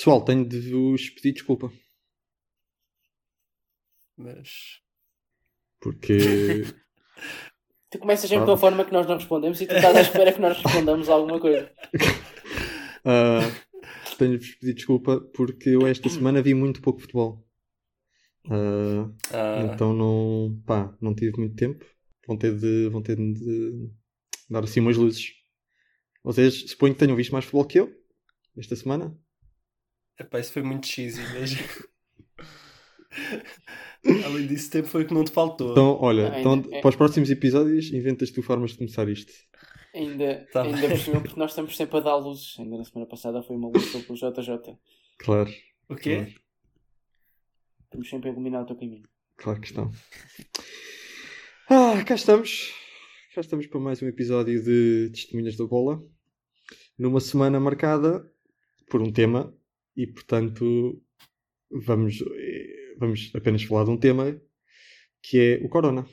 Pessoal, tenho de vos pedir desculpa. Mas. Porque. Tu começas sempre com a forma que nós não respondemos e tu estás à espera que nós respondamos alguma coisa. uh, tenho de vos pedir desculpa porque eu esta semana vi muito pouco futebol. Uh, ah. Então não, pá, não tive muito tempo. Vão ter de, vão ter de dar assim umas luzes. Vocês suponho que tenham visto mais futebol que eu esta semana? Epá, isso foi muito cheesy mesmo. Além disso, tempo foi que não te faltou. Então, olha, então, é... para os próximos episódios, inventas tu formas de começar isto. Ainda, tá ainda por cima, porque nós estamos sempre a dar luzes. Ainda na semana passada foi uma luz pelo JJ. Claro. O quê? Claro. Estamos sempre a iluminar o teu caminho. Claro que estão. Ah, cá estamos. Cá estamos para mais um episódio de Testemunhas da Bola. Numa semana marcada por um tema e, portanto, vamos vamos apenas falar de um tema que é o Corona.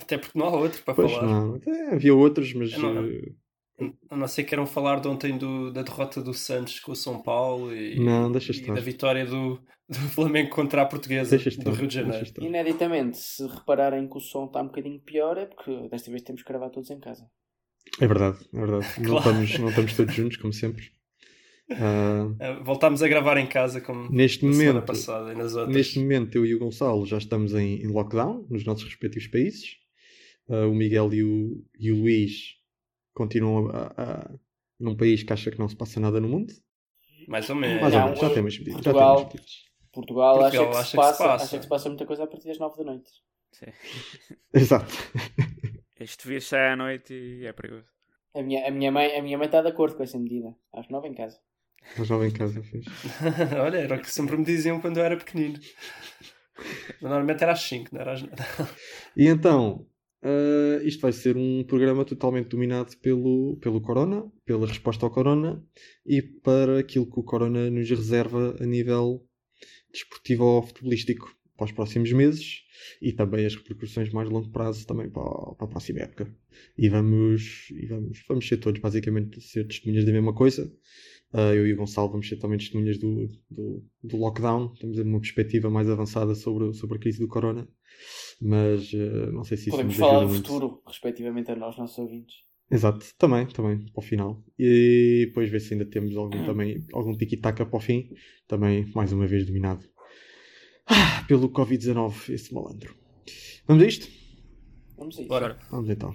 Até porque não há outro para pois falar. Não. Até havia outros, mas. Não. Eh, a não ser que queiram falar de ontem do, da derrota do Santos com o São Paulo e, não, deixa e da vitória do, do Flamengo contra a Portuguesa do Rio de Janeiro. Ineditamente, se repararem que o som está um bocadinho pior, é porque desta vez temos que gravar todos em casa. É verdade, é verdade. claro. não, estamos, não estamos todos juntos, como sempre. Uh, Voltámos a gravar em casa como neste momento, passada e nas outras. Neste momento, eu e o Gonçalo já estamos em, em lockdown nos nossos respectivos países. Uh, o Miguel e o, e o Luís continuam a, a, num país que acha que não se passa nada no mundo. Mais ou menos. Mais ou menos. Já temos medidas. Portugal, já temos Portugal, Portugal acha, que, acha, se passa, que se passa. acha que se passa muita coisa a partir das 9 da noite. Sim. Exato. Este vírus sai à noite e é perigoso. A minha, a, minha mãe, a minha mãe está de acordo com essa medida. Às 9 em casa. A jovem casa fez. Olha, era o que sempre me diziam quando eu era pequenino. Mas normalmente era às 5, não era às E então, uh, isto vai ser um programa totalmente dominado pelo, pelo Corona, pela resposta ao Corona e para aquilo que o Corona nos reserva a nível desportivo ou futebolístico para os próximos meses e também as repercussões mais longo prazo também para, para a próxima época. E vamos, e vamos, vamos ser todos basicamente ser testemunhas da mesma coisa eu e o Gonçalo vamos ser também testemunhas do, do, do lockdown. Temos uma perspectiva mais avançada sobre, sobre a crise do corona. Mas uh, não sei se isso Podemos falar do muito. futuro, respectivamente a nós, nossos ouvintes. Exato, também, também, para o final. E depois ver se ainda temos algum, também, algum tiki-taka para o fim. Também, mais uma vez, dominado ah, pelo Covid-19, esse malandro. Vamos a isto? Vamos a isto. Bora. Vamos então.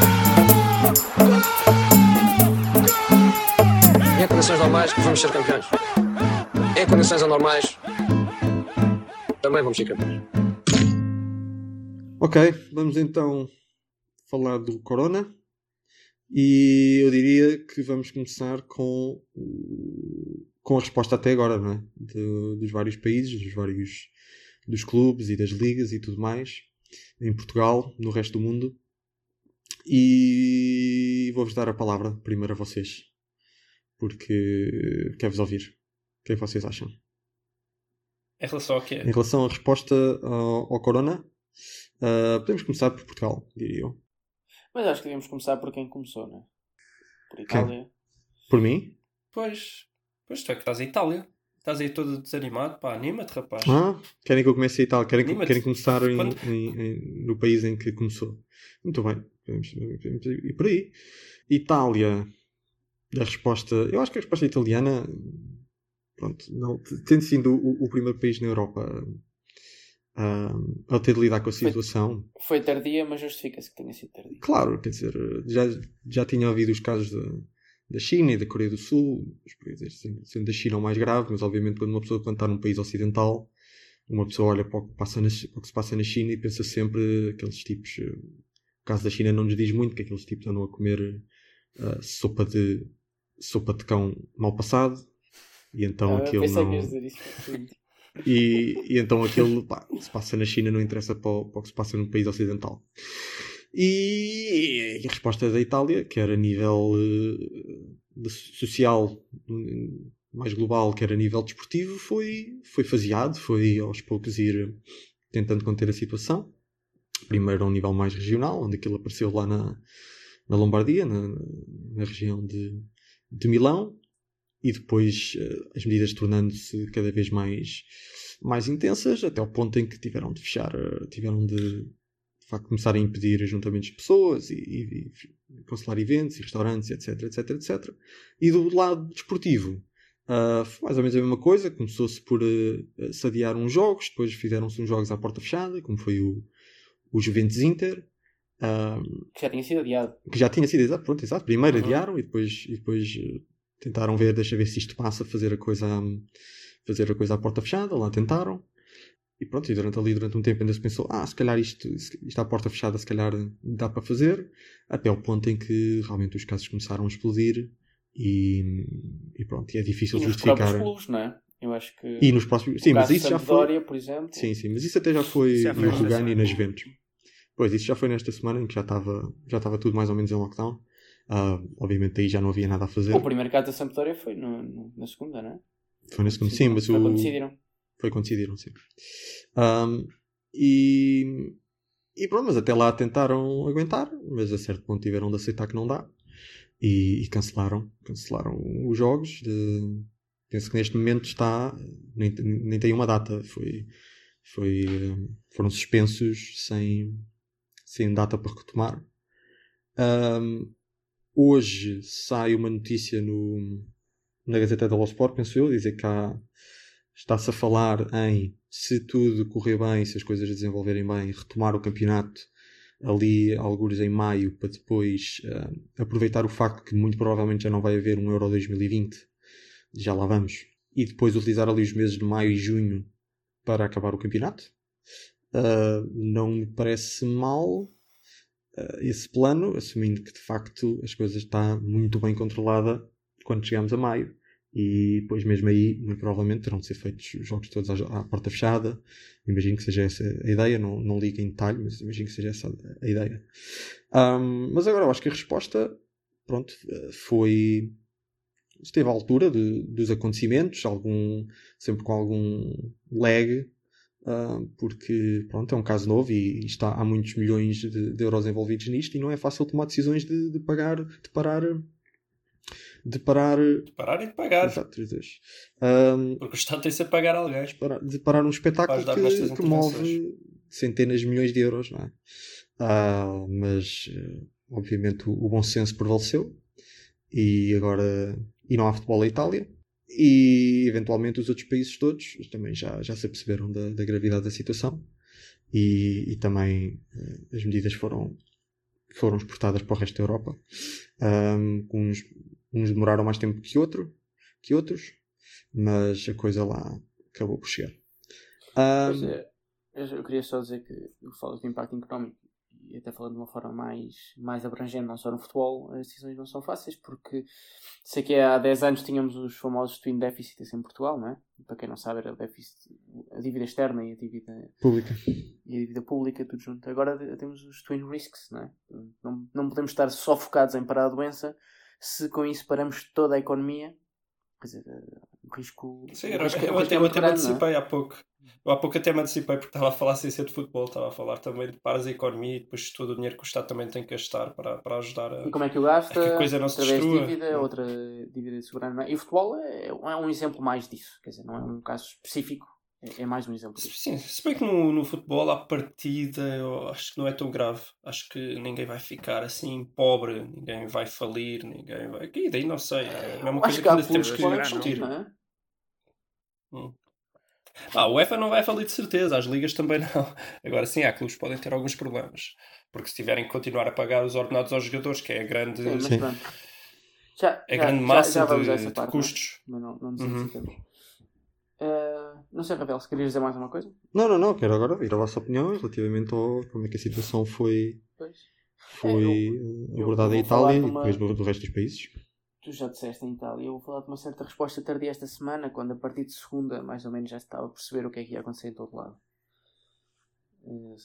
Condições normais vamos ser campeões. Em condições anormais também vamos ser campeões. Ok, vamos então falar do Corona. E eu diria que vamos começar com, com a resposta até agora, não é? De, dos vários países, dos vários dos clubes e das ligas e tudo mais, em Portugal, no resto do mundo. E vou-vos dar a palavra primeiro a vocês porque quero-vos ouvir. O que é que vocês acham? Em relação ao quê? Em relação à resposta ao, ao Corona, uh, podemos começar por Portugal, diria eu. Mas acho que devíamos começar por quem começou, não é? Por Itália. Quem? Por mim? Pois, pois tu é que estás em Itália. Estás aí todo desanimado, pá, anima-te, rapaz. Ah, querem que eu comece a Itália? Querem, querem começar em, Quando... em, em, no país em que começou? Muito bem, podemos, podemos ir por aí. Itália, a resposta. Eu acho que a resposta italiana. Pronto, não, tendo sido o, o primeiro país na Europa a ter de lidar com a situação. Foi, foi tardia, mas justifica-se que tenha sido tardia. Claro, quer dizer, já, já tinha havido os casos de, da China e da Coreia do Sul, os países sendo da China o mais grave, mas obviamente quando uma pessoa está num país ocidental, uma pessoa olha para o, que passa na, o que se passa na China e pensa sempre aqueles tipos. O caso da China não nos diz muito que aqueles tipos andam a comer uh, sopa de sopa de cão mal passado, E então Ah, aquilo não. E, e então aquilo pá, se passa na China não interessa para o, para o que se passa num país ocidental. E, a resposta da Itália, quer a nível de social mais global, quer a nível desportivo, foi, foi faseado, foi aos poucos ir tentando conter a situação. Primeiro a um nível mais regional, onde aquilo apareceu lá na, na Lombardia, na, na região de, de Milão, e depois eh, as medidas tornando-se cada vez mais, mais intensas, até ao ponto em que tiveram de fechar, eh, tiveram de, de facto começar a impedir ajuntamentos de pessoas e, e- e cancelar eventos e restaurantes, etc, etc, etc. E do lado desportivo, ah, foi mais ou menos a mesma coisa, começou-se por eh, se adiar uns jogos, depois fizeram-se uns jogos à porta fechada, como foi o, o Juventus Inter, ah, Que já tinha sido adiado. que já tinha sido exato, pronto, exato. Primeiro Uhum. adiaram e depois, e depois eh, tentaram ver, deixa ver se isto passa, fazer a coisa, hum, fazer a coisa à porta fechada, lá tentaram. E pronto, e durante ali, durante um tempo ainda se pensou, ah, se calhar isto, isto à porta fechada, se calhar dá para fazer, até o ponto em que realmente os casos começaram a explodir e, e pronto, e é difícil E nos justificar. clubes, não é? Eu acho que. E nos próximos, sim, mas isso já foi, Sampdoria, por exemplo. Sim, sim, mas isso até já foi Já foi no Rugani e nas Juventus. Pois, isso já foi nesta semana em que já estava já estava tudo mais ou menos em lockdown. Ah, obviamente aí já não havia nada a fazer. O primeiro caso da Sampdoria foi no, no- na segunda, não é? Foi na segunda, sim, mas Foi o... quando decidiram. Foi quando decidiram, sim. Ahm, e... e pronto, mas até lá tentaram aguentar, mas a certo ponto tiveram de aceitar que não dá. E, e cancelaram, cancelaram os jogos. De... Penso que neste momento está, nem, nem tem uma data, foi, foi, foram suspensos sem, sem data para retomar. Ahm, hoje sai uma notícia no, na Gazeta dello Sport, penso eu, dizer que está-se a falar em, se tudo correr bem, se as coisas desenvolverem bem, retomar o campeonato ali, alguns em maio, para depois ah, aproveitar o facto que muito provavelmente já não vai haver um Euro 2020, já lá vamos, e depois utilizar ali os meses de maio e junho para acabar o campeonato. Ah, não me parece mal ah, esse plano, assumindo que de facto as coisas está muito bem controlada quando chegamos a maio. E depois mesmo aí, muito provavelmente, terão de ser feitos os jogos todos à, à porta fechada. Imagino que seja essa a ideia, não, não ligo em detalhe, mas imagino que seja essa a ideia. Ahm, mas agora eu acho que a resposta, pronto, eh, foi... Esteve à altura de- dos acontecimentos, algum, sempre com algum lag, ah, porque pronto, é um caso novo e, está, há muitos milhões de, de euros envolvidos nisto e não é fácil tomar decisões de, de pagar, de parar, de parar, Parar e de pagar. exato, vezes. Ahm, Porque o Estado tem-se a pagar alguém. parar- de parar um espetáculo que, que move centenas de milhões de euros, não é? Ah, mas obviamente o, o bom senso prevaleceu e agora e não há futebol na Itália e eventualmente os outros países todos também já, já se aperceberam da, da gravidade da situação. E, e também eh, as medidas foram foram exportadas para o resto da Europa. Ahm, uns, uns demoraram mais tempo que outro que outros mas a coisa lá acabou por chegar. Pois é, eu, eu queria só dizer que eu falo de impacto económico e até falando de uma forma mais, mais abrangente, não só no futebol, as decisões não são fáceis porque sei que há 10 anos tínhamos os famosos twin deficits em Portugal, não é? Para quem não sabe, era o déficit, a dívida externa e a dívida, pública e a dívida pública, tudo junto. Agora temos os twin risks, não é? Não, não podemos estar só focados em parar a doença se com isso paramos toda a economia. Quer dizer, o risco. Sim, era- risco- eu risco até, é eu até me grande, não é? antecipei há pouco. Eu há pouco até me antecipei porque estava a falar sem ser de futebol, estava a falar também de paras a economia e depois todo o dinheiro que o Estado também tem que gastar para, para ajudar a. E como é que o gasta? É que a coisa não se através de destrua. dívida, outra dívida não é? E o futebol é, é um exemplo mais disso. Quer dizer, não é um caso específico, é, é mais um exemplo disso. Sim, se bem que no, no futebol, à partida, eu acho que não é tão grave. Acho que ninguém vai ficar assim pobre, ninguém vai falir, ninguém vai. E daí não sei. É a mesma coisa que que temos que discutir. não é? Ah, o UEFA não vai falir de certeza, as ligas também não. Agora sim, há clubes que podem ter alguns problemas. Porque se tiverem que continuar a pagar os ordenados aos jogadores, que é a grande, Sim. Já, é a já- grande massa já de, a de parte, não é? custos. Não, não nos Uhum. Não sei, Ravel, se querias dizer mais uma coisa? Não, não, não, quero agora ouvir a vossa opinião relativamente ao como é que a situação foi, Pois. foi É, eu abordada em Itália e depois do, do resto dos países. tu já disseste em Itália, eu vou falar de uma certa resposta tardia esta semana, quando a partir de segunda, mais ou menos, já estava a perceber o que é que ia acontecer em todo lado. Eh,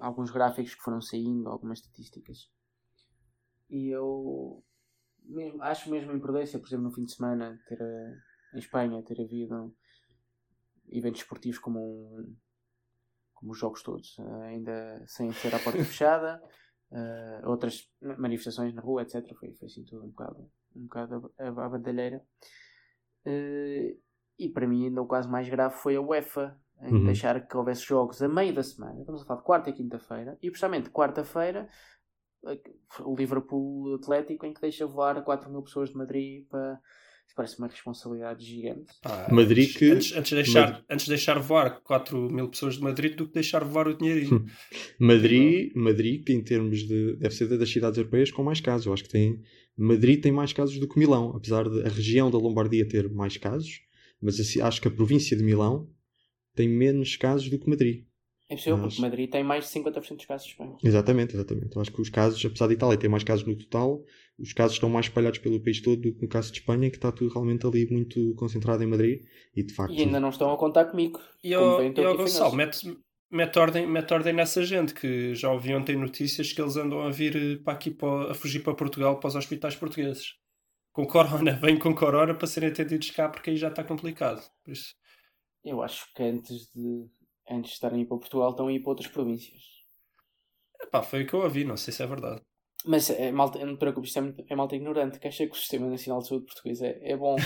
alguns gráficos que foram saindo, algumas estatísticas. E eu mesmo, acho mesmo imprudência, por exemplo, no fim de semana, ter a- em Espanha, ter havido eventos esportivos como, um- como os jogos todos, eh, ainda sem ser à porta fechada, eh, outras ma- manifestações na rua, etc. Foi, foi assim tudo um bocado, um bocado à, à bandalheira. Eh, e para mim, ainda o caso mais grave foi a UEFA, em Uhum. deixar que houvesse jogos a meio da semana. Estamos a falar de quarta e quinta-feira, e precisamente quarta-feira o Liverpool Atlético em que deixa voar 4 mil pessoas de Madrid para parece uma responsabilidade gigante Pá, Madrid antes, que- antes, antes de deixar, Mad- antes de deixar voar 4 mil pessoas de Madrid do que deixar voar o dinheirinho. Madrid, Madrid, que em termos de. deve ser das cidades europeias com mais casos. Eu acho que tem. Madrid tem mais casos do que Milão, apesar de a região da Lombardia ter mais casos, mas assim, acho que a província de Milão tem menos casos do que Madrid. É possível Mas- porque Madrid tem mais de 50% dos casos de Espanha Exatamente, exatamente. Eu acho que os casos, apesar de Itália ter mais casos no total, os casos estão mais espalhados pelo país todo do que no caso de Espanha, que está tudo realmente ali muito concentrado em Madrid. E de facto. e ainda não estão a contar comigo E vem e então ao aqui Gonçalo, mete, mete, ordem, mete ordem nessa gente que já ouvi ontem notícias que eles andam a vir eh, para aqui para, a fugir para Portugal para os hospitais portugueses. Com corona, vêm com corona para serem atendidos cá porque aí já está complicado. Por isso, eu acho que antes de antes de estarem a ir para Portugal estão a ir para outras províncias epá, foi o que eu ouvi, não sei se é verdade. mas é, malta, não te preocupes, isto é, muito- é malta ignorante que acha que o Sistema Nacional de Saúde Português é, é bom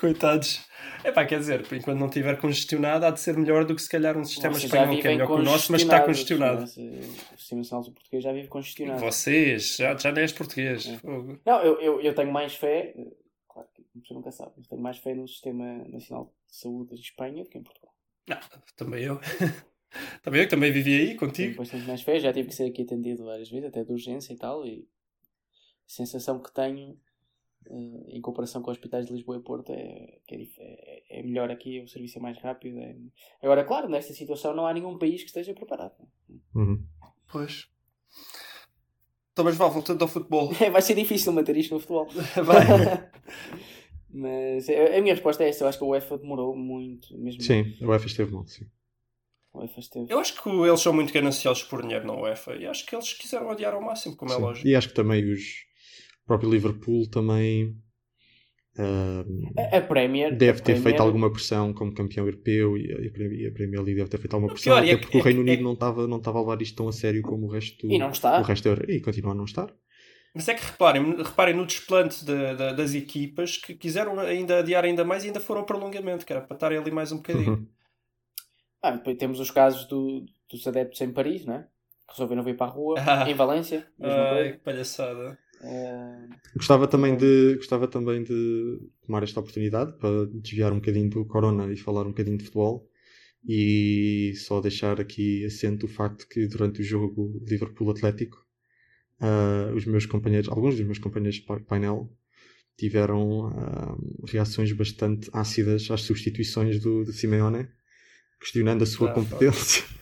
Coitados. Epá, quer dizer, enquanto não estiver congestionado, há de ser melhor do que se calhar um sistema Vocês espanhol que é melhor que o nosso, mas está congestionado. O Sistema Nacional de Saúde Português já vive congestionado Vocês, já, já nem és português. É. Não, eu, eu, eu tenho mais fé, claro que a pessoa nunca sabe, mas tenho mais fé no Sistema Nacional de Saúde de Espanha do que em Portugal. Não, também eu. também eu que também vivi aí Tenho contigo. bastante mais fé, já tive que ser aqui atendido várias vezes, até de urgência e tal, e a sensação que tenho eh, em comparação com os hospitais de Lisboa e Porto é que é, é, é melhor aqui, o serviço é mais rápido. é- Agora, claro, nesta situação não há nenhum país que esteja preparado. Uhum. Pois. Então, mas vá, voltando ao futebol. Vai ser difícil manter isto no futebol. Vai. Mas a a minha resposta é esta, eu acho que a UEFA demorou muito, mesmo Sim, a UEFA esteve mal, sim. a UEFA esteve. Eu acho que eles são muito gananciosos por dinheiro na UEFA e acho que eles quiseram adiar ao máximo, como é Sim. lógico. E acho que também os o próprio Liverpool também ah, A, a Premier deve a ter Premier- feito alguma pressão como campeão europeu e a, e a Premier- League deve ter feito alguma pressão, pior até é porque que- o Reino é Unido é- não estava não estava a levar isto tão a sério como o resto do, E não está. o resto da Europa. e continua a não estar. Mas é que reparem, reparem no desplante da- da- das equipas que quiseram ainda adiar ainda mais e ainda foram ao prolongamento, que era para estarem ali mais um bocadinho. Uhum. Ah, depois temos os casos do- dos adeptos em Paris, não é? Que resolveram vir para a rua. Ah. Em Valência, Ai, que palhaçada. Eh, Gostava também de gostava também de tomar esta oportunidade para desviar um bocadinho do Corona e falar um bocadinho de futebol e só deixar aqui assento o facto que durante o jogo Liverpool Atlético ah, os meus companheiros, alguns dos meus companheiros de pa- painel tiveram ah, reações bastante ácidas às substituições do, do Simeone, questionando a sua Ah, competência.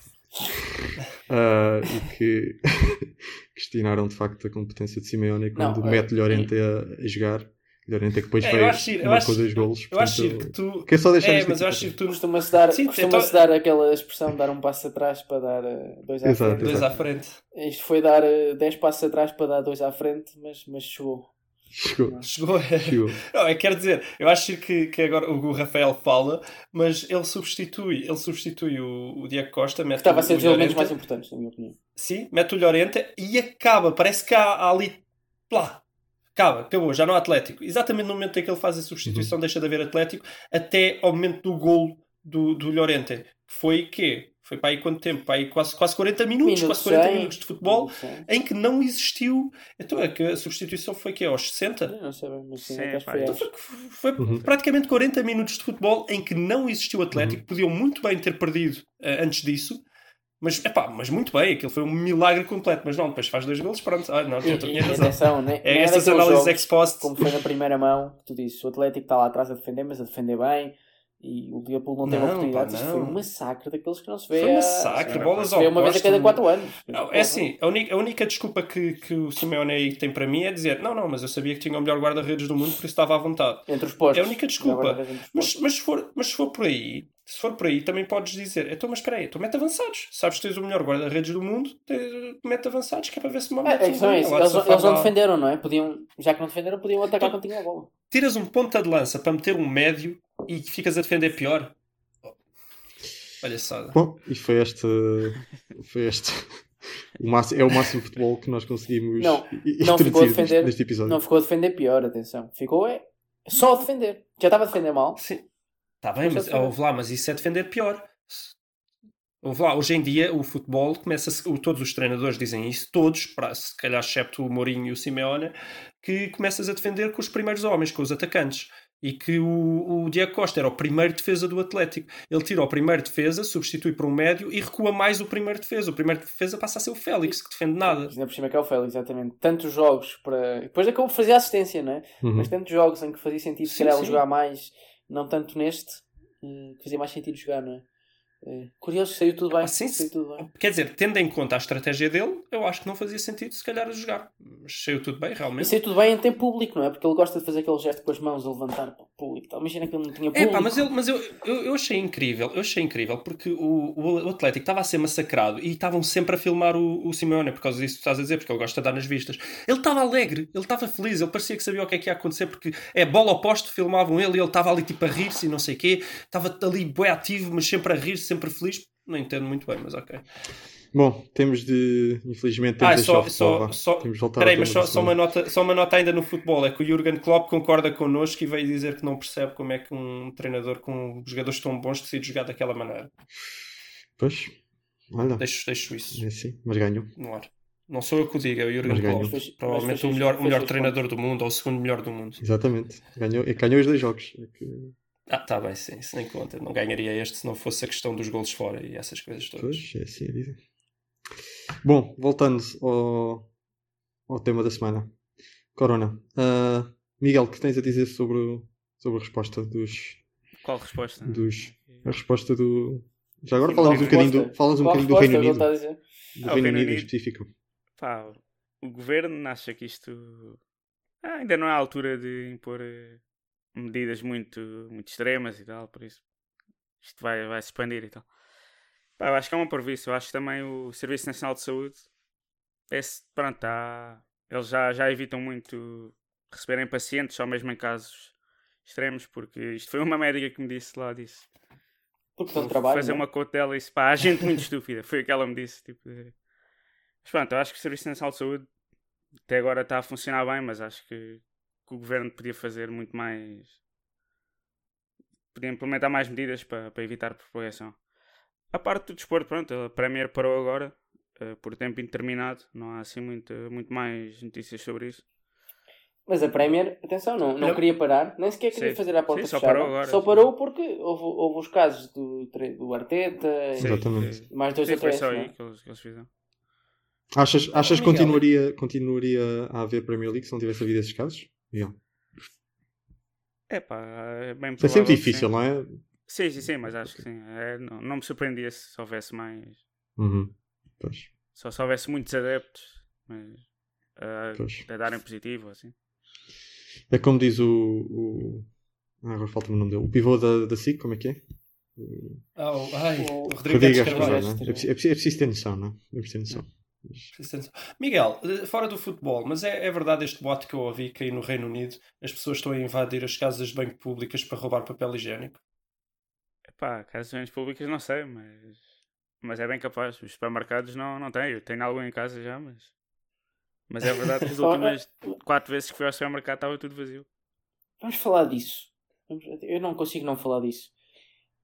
Ah, e que questionaram de facto a competência de Simeone quando Não, mete eh, Llorente a, a jogar. Llorente é que depois É, eu veio acho giro, eu marcou acho- dois golos. Eu acho portanto, que tu. Quer só deixar É, mas eu acho que tu. Costuma-se dar, Sim, costuma então- dar aquela expressão dar um passo atrás para dar eh, dois à Exato, frente. Dois exato. à frente. Isto foi dar eh, 10 passos atrás para dar dois à frente, mas, mas chegou. Chegou. Chegou. Chegou. Não, é, quer dizer, eu acho que, que agora o Rafael fala, mas ele substitui, ele substitui o, o Diego Costa, mete Estava a ser dos elementos Llorente, mais importantes, na minha opinião. sim, mete o Llorente e acaba, parece que há, há ali, plá, acaba, acabou, já não há Atlético. Exatamente no momento em que ele faz a Uhum. substituição, deixa de haver Atlético, até ao momento do golo do, do Llorente, que foi quê? Foi para aí quanto tempo? Para aí quase, quase 40 minutos, Minuto quase 40 cem, minutos de futebol, em que não existiu. Então é que a substituição foi que Aos 60? Eu Não sei bem, mas sim, Sim, acho que pá, foi Então foi, foi Uhum. praticamente 40 minutos de futebol em que não existiu Atlético. Podiam muito bem ter perdido eh, antes disso. Mas, epá, mas muito bem, aquilo foi um milagre completo. Mas não, depois faz dois golos, pronto. Ah, não, tinha razão. atenção, né? É não daqueles análises ex post. como foi na primeira mão, que tu dizes, o Atlético está lá atrás a defender, mas a defender bem, E o Liverpool não teve Não, oportunidades. pá, Isto foi não. um massacre daqueles que não se vê. Foi um massacre, não bolas se vê ao uma vez a cada 4 anos. Não, é assim, a única, a única desculpa que, que o Simeone tem para mim é dizer não, não, mas eu sabia que tinha o melhor guarda-redes do mundo, por isso estava à vontade. Entre os postos. É a única desculpa. Mas, mas, se for, mas se for por aí, se for por aí, também podes dizer, então, mas espera aí, tu mete avançados. Sabes que tens o melhor guarda-redes do mundo, te- mete avançados, que é para ver se uma É, é isso. Eles, eles não defenderam, não é? Podiam, já que não defenderam, podiam atacar quando tinham a bola. Tiras um ponta de lança para meter um médio e ficas a defender pior. Palhaçada. Bom, e foi este. Foi este. O máximo, é o máximo de futebol que nós conseguimos Não, não ficou a defender. neste episódio. Não ficou a defender pior, atenção. Ficou é, só a defender. Já estava a defender mal. Sim. Está bem, Mas mas, é defender. ouve lá, mas isso é defender pior. Ouve lá, hoje em dia o futebol começa -se, todos os treinadores dizem isso, todos, para, se calhar excepto o Mourinho e o Simeone, que começas a defender com os primeiros homens, com os atacantes. E que o, o Diego Costa era o primeiro defesa do Atlético. Ele tira o primeiro defesa, substitui por um médio e recua mais o primeiro defesa. O primeiro defesa passa a ser o Félix, que defende nada. Ainda por cima que é o Félix, exatamente. Tantos jogos para. Depois acabou por fazer assistência, não é? Uhum. Mas tantos jogos em que fazia sentido, se calhar, sim. jogar mais, não tanto neste, eh, que fazia mais sentido jogar, não é? Eh, Curioso, saiu tudo bem. Ah, saiu tudo bem. Quer dizer, tendo em conta a estratégia dele, eu acho que não fazia sentido se calhar a jogar. Mas saiu tudo bem, E realmente. saiu tudo bem em ter público, não é? Porque ele gosta de fazer aquele gesto com as mãos a levantar para o público. e tal. Imagina que ele não tinha É público. pá, mas, ele, mas eu, eu, eu achei incrível, eu achei incrível porque o, o Atlético estava a ser massacrado e estavam sempre a filmar o, o Simeone por causa disso que estás a dizer, porque ele gosta de dar nas vistas. Ele estava alegre, ele estava feliz, ele parecia que sabia o que é que ia acontecer, porque é bola oposto, filmavam ele e ele estava ali tipo a rir-se e não sei o quê, estava ali bem ativo, mas sempre a rir-se, sempre feliz. Não entendo muito bem, mas ok. Bom, temos de. Infelizmente, temos Ah, de só, o só, só, Temos de voltar peraí, mas só, só, uma nota, só uma nota ainda no futebol: é que o Jurgen Klopp concorda connosco e veio dizer que não percebe como é que um treinador com jogadores tão bons decide jogar daquela maneira. Pois, olha, Deixo, deixo isso é assim, mas ganhou. no ar. Não sou eu que o digo, é o Jurgen. Klopp. Provavelmente o melhor, o melhor treinador do mundo ou o segundo melhor do mundo. Exatamente. Ganhou, é, ganhou os dois jogos. É que- Ah, tá bem, sim, isso nem conta. Não ganharia este se não fosse a questão dos golos fora e essas coisas todas. Pois, é assim a vida. Bom, voltando ao, ao tema da semana. Corona. Ah, Miguel, o que tens a dizer sobre, sobre a resposta dos, Qual resposta? dos. A resposta do. Já agora falamos um bocadinho do, falas um bocadinho do? Reino Unido. está a dizer. Do Ah, Reino Reino Unido em específico. Pá, o governo acha que isto ah, ainda não é a altura de impor eh, medidas muito, muito extremas e tal, por isso isto vai, vai se expandir e tal. Pá, eu acho que é uma previsto. Eu acho que também o Serviço Nacional de Saúde esse, pronto, tá, eles já, já evitam muito receberem pacientes, só mesmo em casos extremos, porque isto foi uma médica que me disse lá, disse Porque estão trabalho. fazer não é? uma quote dela e disse, pá, há gente muito estúpida. Foi o que ela me disse. Tipo, Mas pronto, eu acho que o Serviço Nacional de Saúde até agora está a funcionar bem, mas acho que, que o governo podia fazer muito mais. Podia implementar mais medidas para, para evitar propagação. A parte do desporto, pronto, a Premier parou agora eh, por tempo indeterminado. Não há assim muito, muito mais notícias sobre isso. Mas a Premier, atenção, não, não Não. queria parar, nem sequer queria Sim. fazer a porta Sim, só fechada. parou agora, Só sim. parou porque houve, houve os casos do, do Arteta Sim, e mais dois sim, ou foi três. só não é? aí que eles, que eles fizeram. Achas, achas que continuaria, continuaria a haver Premier League se não tivesse havido esses casos? É pá, é bem É provável sempre que difícil, sim. não é? Sim, sim, sim, mas acho que sim. É, não, não me surpreendia se houvesse mais. Uhum. Pois, Só se houvesse muitos adeptos mas, a, a darem positivo, assim. É como diz o. o... Ah, agora falta-me o nome dele. O pivô da, da SIC, como é que é? O Oh, ai, O Rodrigo Rodrigo. Carvalho. É? É preciso, é preciso- é preciso ter noção, não é? É preciso ter noção. Mas- Miguel, eh, fora do futebol, mas é, é verdade este boato que eu ouvi que aí no Reino Unido as pessoas estão a invadir as casas de banho públicas para roubar papel higiênico? Epá, casas públicas não sei, mas. Mas é bem capaz. Os supermercados não, não têm. Eu tenho algum em casa já, mas. Mas é verdade que as últimas quatro vezes que fui ao supermercado estava tudo vazio. Vamos falar disso. Eu não consigo não falar disso.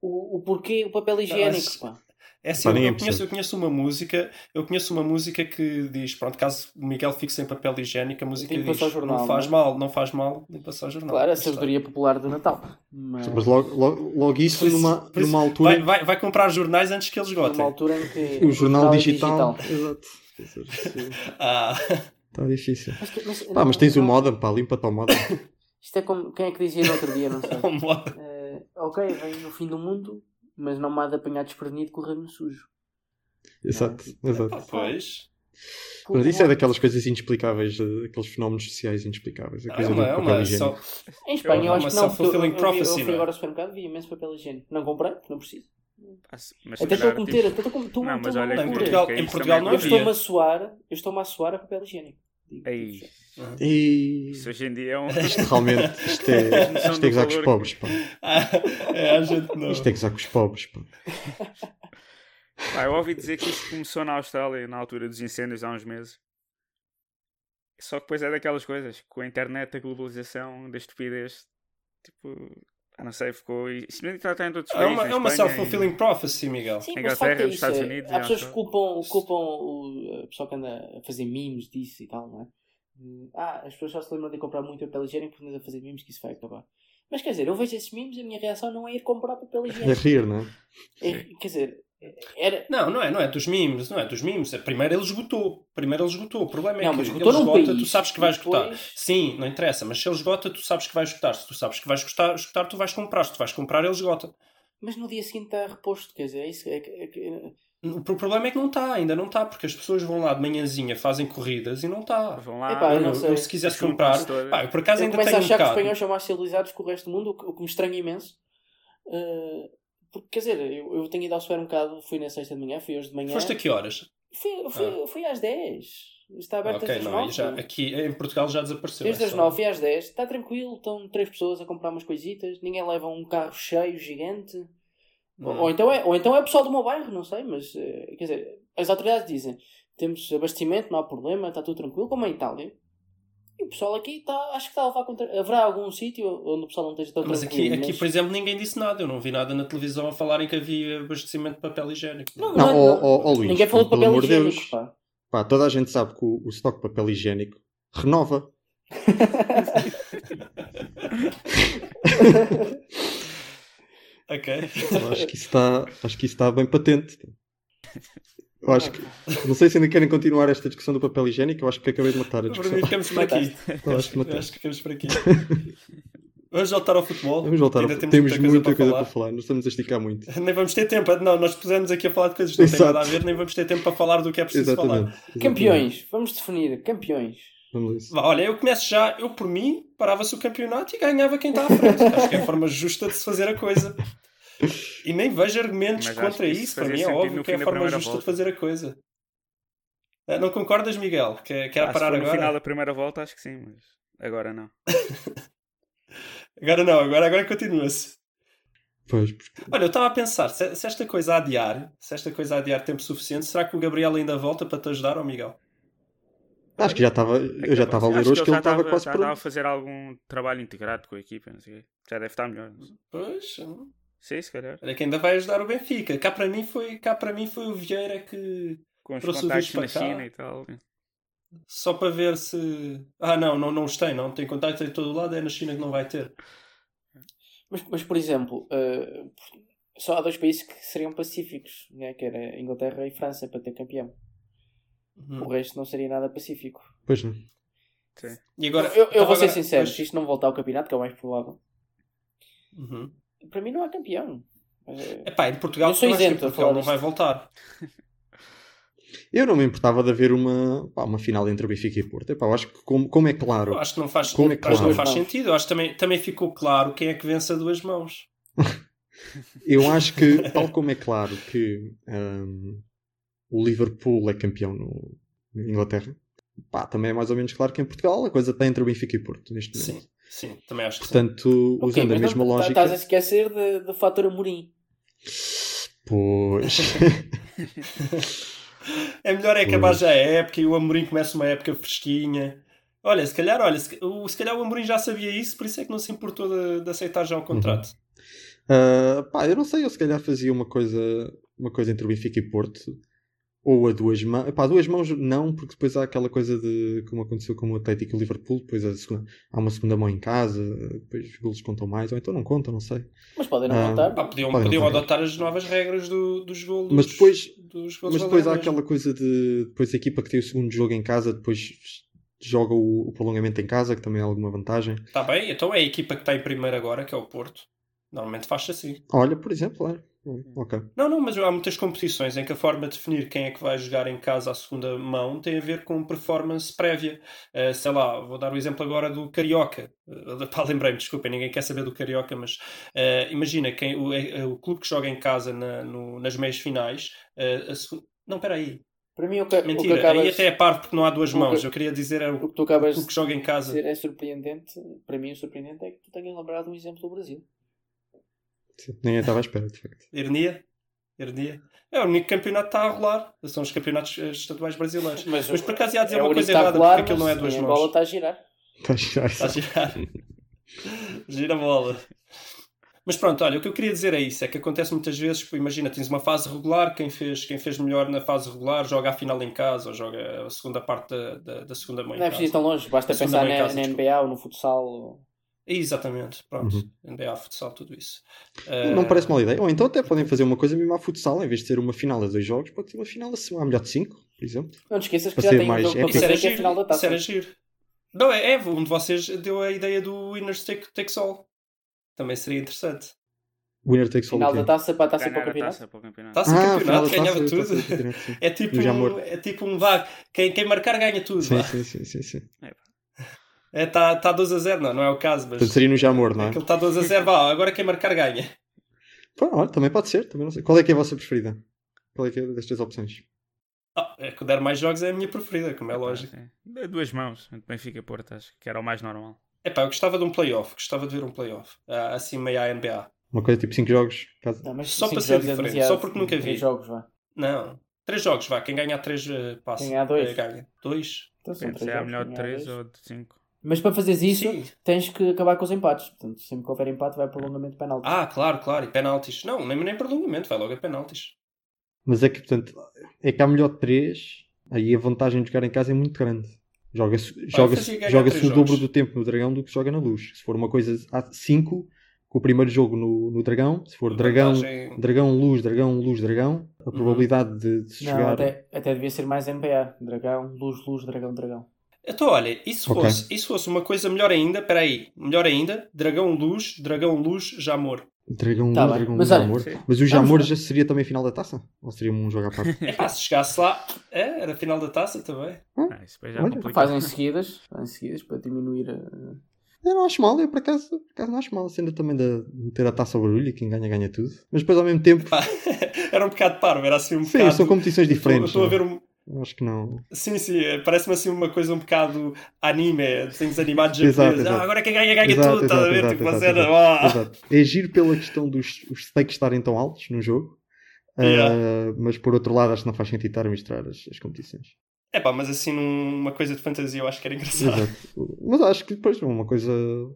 O, o porquê o papel higiênico, mas- pá. É assim, eu, conheço, eu conheço uma música, eu conheço uma música que diz, pronto, caso o Miguel fique sem papel higiênico, a música diz, jornal, não faz não é? mal, não faz mal, limpa só o jornal. Claro, a sabedoria popular do Natal. Mas, Mas logo, logo, logo isso isso- numa, isso, numa altura. Vai, vai, vai comprar jornais antes que eles numa esgotem. altura em que O jornal é digital. Exato. Ah, Está difícil. Mas, que- mas- Pá, mas tens o não- modem, pá, limpa-te ao modem. Isto é como. Quem é que dizia no outro dia, não sei. Eh, ok, vem no fim do mundo, mas não me há de apanhar desprevenido com o ramo sujo. Exato, exato. Ah, pois. Mas isso é daquelas coisas inexplicáveis, eh, aqueles fenómenos sociais inexplicáveis. A É coisa uma, do é papel uma higiênico. só- Em Espanha, É eu acho que não. Eu, eu, vi- eu prophecy, fui é? agora ao supermercado vi imenso papel higiênico. Não comprei, não preciso. Ah, Mas Até estou a cometer, tipo, até estou a estou- Não, mas olha Em cometer. Portugal, em Portugal não Eu é estou-me a suar, eu estou-me a suar a papel higiênico. Ei, digo já. E isso hoje em dia é um. isto realmente isto é, Noção isto é do gozar com os pobres. Pá. é, a gente não. Isto é gozar com os pobres. Pá. Pá, eu ouvi dizer que isto começou na Austrália na altura dos incêndios há uns meses. Só que depois é daquelas coisas, com a internet, a globalização, da estupidez, tipo, ah, não sei, ficou. Isto não está em todos os É países. uma, é uma self-fulfilling prophecy, Miguel. Sim, Inglaterra, mas é nos isso. Estados é- Unidos, há e pessoas que culpam, culpam o, a pessoa que anda a fazer memes disso e tal, não é? Ah, as pessoas só se lembram de comprar muito papel higiênico porque andas a fazer memes que isso vai acabar. Mas quer dizer, eu vejo esses memes e a minha reação não é ir comprar papel É higiênico. rir, não é? É, quer dizer, era. Não, não é, não é dos memes, não é dos memes. Primeiro ele esgotou. Primeiro ele esgotou. O problema é Não, que ele esgota, país. tu sabes que vai esgotar. Depois- Sim, não interessa, mas se ele esgota, tu sabes que vai esgotar. Se tu sabes que vais esgotar, esgotar tu vais comprar. Se tu vais comprar, ele esgota. Mas no dia seguinte está reposto, quer dizer, é isso. É, que- é, que- O problema é que não está, ainda não está, porque as pessoas vão lá de manhãzinha, fazem corridas e não está. Vão lá, Epá, eu Eu, não sei. se quisesse Juntam-se comprar, todas. pá, eu por acaso eu ainda começo a tenho um achar que os espanhóis são mais civilizados que o resto do mundo, o que, o que me estranha imenso. Eh, porque, quer dizer, eu, eu tenho ido ao supermercado, fui na sexta de manhã, fui hoje de manhã. Foste a que horas? Fui, fui, fui às 10. Está aberto ok, desde as não, aí 9. já, aqui em Portugal já desapareceu. Desde é as só- 9 e às 10. Está tranquilo, estão três pessoas a comprar umas coisitas. Ninguém leva um carro cheio, gigante. Ou, Hum. ou então é, ou então é o pessoal do meu bairro, não sei, mas eh, quer dizer, as autoridades dizem temos abastecimento, não há problema, está tudo tranquilo, como em Itália. O pessoal aqui está, acho que está a levar contra. Haverá algum sítio onde o pessoal não esteja tão Mas tranquilo. aqui, aqui, mas- por exemplo, ninguém disse nada. Eu não vi nada na televisão a falarem que havia abastecimento de papel higiênico. Não, Não, não, ó ó, ó, Luís, Ninguém falou de papel higiênico, Deus. pá. Pá, toda a gente sabe que o, o estoque de papel higiênico renova. Ok. Acho que isso está, acho que isso está bem patente. Eu acho que, não sei se ainda querem continuar esta discussão do papel higiênico, eu acho que acabei de matar a Para discussão. mim, ficamos por aqui. Eu acho que acho que ficamos por aqui. Vamos voltar ao futebol. Vamos voltar, Ainda ao- temos, temos, muita coisa, muita para, coisa falar. para falar, nós estamos a esticar muito. Nem vamos ter tempo. Não, nós pusemos aqui a falar de coisas que não têm nada a ver, nem vamos ter tempo para falar do que é preciso Exatamente. falar. exatamente. Campeões, vamos definir, campeões. Vamos Olha, eu começo já. Eu, por mim, parava-se o campeonato e ganhava quem está à frente. Acho que é a forma justa de se fazer a coisa. E nem vejo argumentos Mas contra isso isso. Para mim é óbvio que é a forma justa de volta. fazer a coisa. Ah, Não concordas, Miguel? Que, que era Ah, se parar for no agora? final da primeira volta, acho que sim, mas agora não. Agora não, agora, agora continua-se. Pois, porque- Olha, eu estava a pensar, se, se esta coisa a adiar, se esta coisa a adiar tempo suficiente, será que o Gabriel ainda volta para te ajudar, ou Miguel? acho que já estava, eu já estava a ler hoje que ele estava quase já estava a pronto. fazer algum trabalho integrado com a equipa, não sei. Já deve estar melhor. Pois, Sim, se calhar. olha que ainda vai ajudar o Benfica. Cá para mim foi, cá para mim foi o Vieira que Com os Trouxe o na para cá. China e tal. só para ver se. Ah, não, não, não os tem, não tem contactos em todo o lado, é na China que não vai ter. Mas, mas por exemplo, eh, só há dois países que seriam pacíficos, né? que era Inglaterra e França, para ter campeão. Uhum. O resto não seria nada pacífico. Pois não. Sim. E agora, eu, eu vou ser agora- sincero, pois- se isto não voltar ao campeonato, que é o mais provável, Uhum. Para mim não há campeão. Eh, Epá, em Portugal, Eu sou eu acho que em isento a Portugal não vai voltar. Eu não me importava de haver uma, pá, uma final entre o Benfica e Porto. Epá, eu acho que, como, como é claro, Eu acho que não faz, Como é acho que não claro? faz sentido. Eu acho que também, também ficou claro quem é que vence a duas mãos. eu acho que, tal como é claro que hum, o Liverpool é campeão no, na Inglaterra, pá, também é mais ou menos claro que em Portugal a coisa está entre o Benfica e Porto neste momento. Sim, sim, também acho que sim. Portanto, ok, usando a mas mesma não- tá- lógica. Estás a esquecer do fator Amorim. Pois. É melhor é acabar já a época e o Amorim começa uma época fresquinha. Olha, se calhar, olha, se, o, se calhar o Amorim já sabia isso, por isso é que não se importou de, de aceitar já o contrato. Ah, pá, eu não sei, eu se calhar fazia uma coisa, uma coisa entre o Benfica e Porto, ou a duas mãos. Pá, duas mãos não, porque depois há aquela coisa de como aconteceu com o Atlético e o Liverpool, depois a segunda- há uma segunda mão em casa, depois os golos contam mais, ou então não contam, não sei. Mas podem não Ah, voltar. Pá, podiam, Podem podiam adotar as novas regras do, dos golos. Mas depois- dos golos Mas depois há aquela coisa de depois a equipa que tem o segundo jogo em casa, depois joga o, o prolongamento em casa, que também é alguma vantagem. Está bem, então é a equipa que está em primeiro agora, que é o Porto. Normalmente faz-se assim. Olha, por exemplo, é. Ok. Não, não, mas há muitas competições em que a forma de definir quem é que vai jogar em casa à segunda mão tem a ver com performance prévia. Uh, sei lá, vou dar o exemplo agora do Carioca. Uh, pá, lembrei-me, desculpem, ninguém quer saber do Carioca, mas uh, imagina quem, o, o, clube que joga em casa na, no, nas meias finais. Uh, Não, espera aí. Para mim, o que, Mentira, o que acabas... aí até é parte porque não há duas mãos. Eu queria dizer é o, o que tu acabas o que joga em casa. Dizer é surpreendente. Para mim, o surpreendente é que tu tenhas lembrado um exemplo do Brasil. Ninguém estava à espera, de facto. Ironia? Ironia? É o único campeonato que está a rolar. São os campeonatos estaduais brasileiros. Mas, mas por acaso ia dizer é uma coisa errada, rolar, porque aquilo não é duas mãos. A bola está a girar. Está a girar. Está a girar. Gira a bola. Mas pronto, olha, o que eu queria dizer é isso, é que acontece muitas vezes, imagina, tens uma fase regular, quem fez, quem fez melhor na fase regular joga a final em casa, ou joga a segunda parte da, da, da segunda mãe Não é preciso ir tão longe, basta pensar na, casa, na NBA ou no futsal. Exatamente, pronto. Uhum. NBA, futsal, tudo isso. Não uh... parece mal ideia. Ou então até podem fazer uma coisa mesmo a futsal, em vez de ser uma final a dois jogos, pode ser uma final a melhor de cinco, por exemplo. Não te esqueças que já tem mais um jogo para que é a final da taça. Isso. Não, é, é, um de vocês deu a ideia do Winner Take, takes All. Também seria interessante. Winner takes all. Final da taça para a taça para o campeonato. Taça para o campeonato. Taça ah, campeonato, ganhava tudo. é, tipo um, é tipo um vá. Quem, quem marcar ganha tudo. Sim, sim, sim, sim, sim. É, está tá 2 a 0, não, não é o caso. Mas Portanto, seria no Jamor, não é? Aquilo está 2 a 0, vá, agora quem marcar ganha. Pô, olha, também pode ser, também não sei. Qual é que é a vossa preferida? Qual é que é destas opções? Ah, é que o der mais jogos é a minha preferida, como é lógico. É, duas mãos, Benfica Porto, acho que era o mais normal. É pá, eu gostava de um playoff, gostava de ver um playoff, ah, assim meio à NBA. Uma coisa tipo 5 jogos. Caso... Não, só para ser é diferente, é só porque nunca vi. jogos, vá. Não, 3 jogos, vá. Quem ganhar 3 uh, eh, passa. Quem ganhar 2. Uh, ganha 2. Então, se é melhor de 3 ou de 5. Mas para fazeres isso, Sim. tens que acabar com os empates. Portanto, sempre que houver empate, vai prolongamento de penaltis. Ah, claro, claro. E penaltis. Não, nem, nem prolongamento, vai logo a penaltis. Mas é que, portanto, é que há melhor de 3, aí a vantagem de jogar em casa é muito grande. Joga-se joga joga o dobro do tempo no Dragão do que joga na Luz. Se for uma coisa a 5, com o primeiro jogo no, no Dragão, se for Dragão, vantagem... Dragão, Luz, Dragão, Luz, Dragão, a uhum. probabilidade de, de se Não, chegar. Até, até devia ser mais NBA: Dragão, Luz, Luz, Dragão, Dragão. Então, olha, e se, okay. fosse, e se fosse uma coisa melhor ainda, espera aí, melhor ainda, Dragão Luz, Dragão Luz, Jamor. Dragão tá Luz, Dragão Luz, Jamor. Mas o Jamor já seria também final da taça? Ou seria um jogo à parte? É pá, se chegasse lá, é, era final da taça também. Ah, isso já Olha, fazem seguidas, fazem seguidas para diminuir a... Eu não acho mal, eu por acaso, por acaso não acho mal, sendo também de meter a taça ao barulho e quem ganha, ganha tudo. Mas depois ao mesmo tempo. era um bocado parvo, era assim um Sim, bocado. são competições diferentes. Estou a ver um, Acho que não. Sim, sim, é, parece-me assim uma coisa um bocado anime, desenhos animados japoneses. Ah, agora quem ganha, ganha exato, tudo, estás a ver? Exato, tipo uma cena. Exato. É giro pela questão dos os stakes estarem tão altos no jogo, yeah. uh, mas por outro lado acho que não faz sentido estar a misturar as, as competições. É pá, mas assim numa coisa de fantasia eu acho que era engraçado. Exato. Mas acho que depois uma coisa.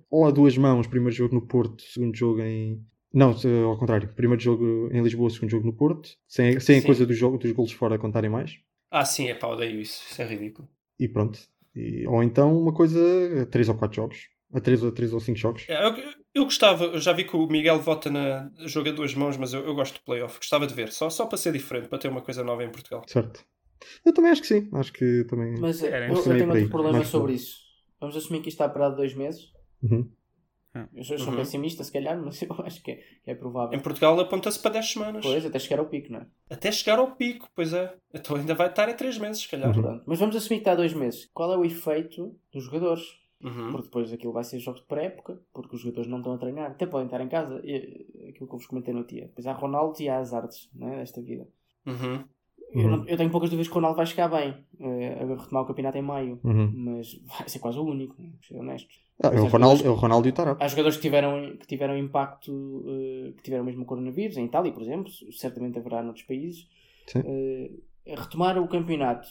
Ou a duas mãos, primeiro jogo no Porto, segundo jogo em. Não, ao contrário. Primeiro jogo em Lisboa, segundo jogo no Porto. Sem, sem a coisa do jogo, dos golos fora contarem mais. Ah, sim, é pá, odeio isso. Isso é ridículo. E pronto. E, ou então uma coisa a 3 ou 4 jogos. A 3 ou, 3 ou 5 jogos. É, eu, eu, gostava, eu já vi que o Miguel vota na joga duas mãos, mas eu, eu gosto de playoff. Gostava de ver, só, só para ser diferente, para ter uma coisa nova em Portugal. Certo. Eu também acho que sim. Acho que também. Mas é, eu, eu tenho outro problema sobre isso. Vamos assumir que isto está parado dois meses. Uhum. Eu sou, uhum. pessimista, se calhar, mas eu acho que é, que é provável. Em Portugal aponta-se para 10 semanas. Pois, até chegar ao pico, não é? Até chegar ao pico, pois é. Então ainda vai estar em 3 meses, se calhar. Uhum. Mas vamos assumir que está a 2 meses. Qual é o efeito dos jogadores? Uhum. Porque depois aquilo vai ser jogos de pré-época, porque os jogadores não estão a treinar. Até podem estar em casa. E, aquilo que eu vos comentei no dia. Depois há Ronaldo e há as artes é? desta vida. Uhum. Eu, não, eu, tenho poucas dúvidas que o Ronaldo vai chegar bem uh, a retomar o campeonato em maio, uhum. mas vai ser quase o único, ser honestos. Ah, é, o Ronaldo, é o Ronaldo e o Tarap. Há jogadores que tiveram, que tiveram impacto, uh, que tiveram mesmo coronavírus, em Itália, por exemplo, certamente haverá noutros países. Uh, retomar o campeonato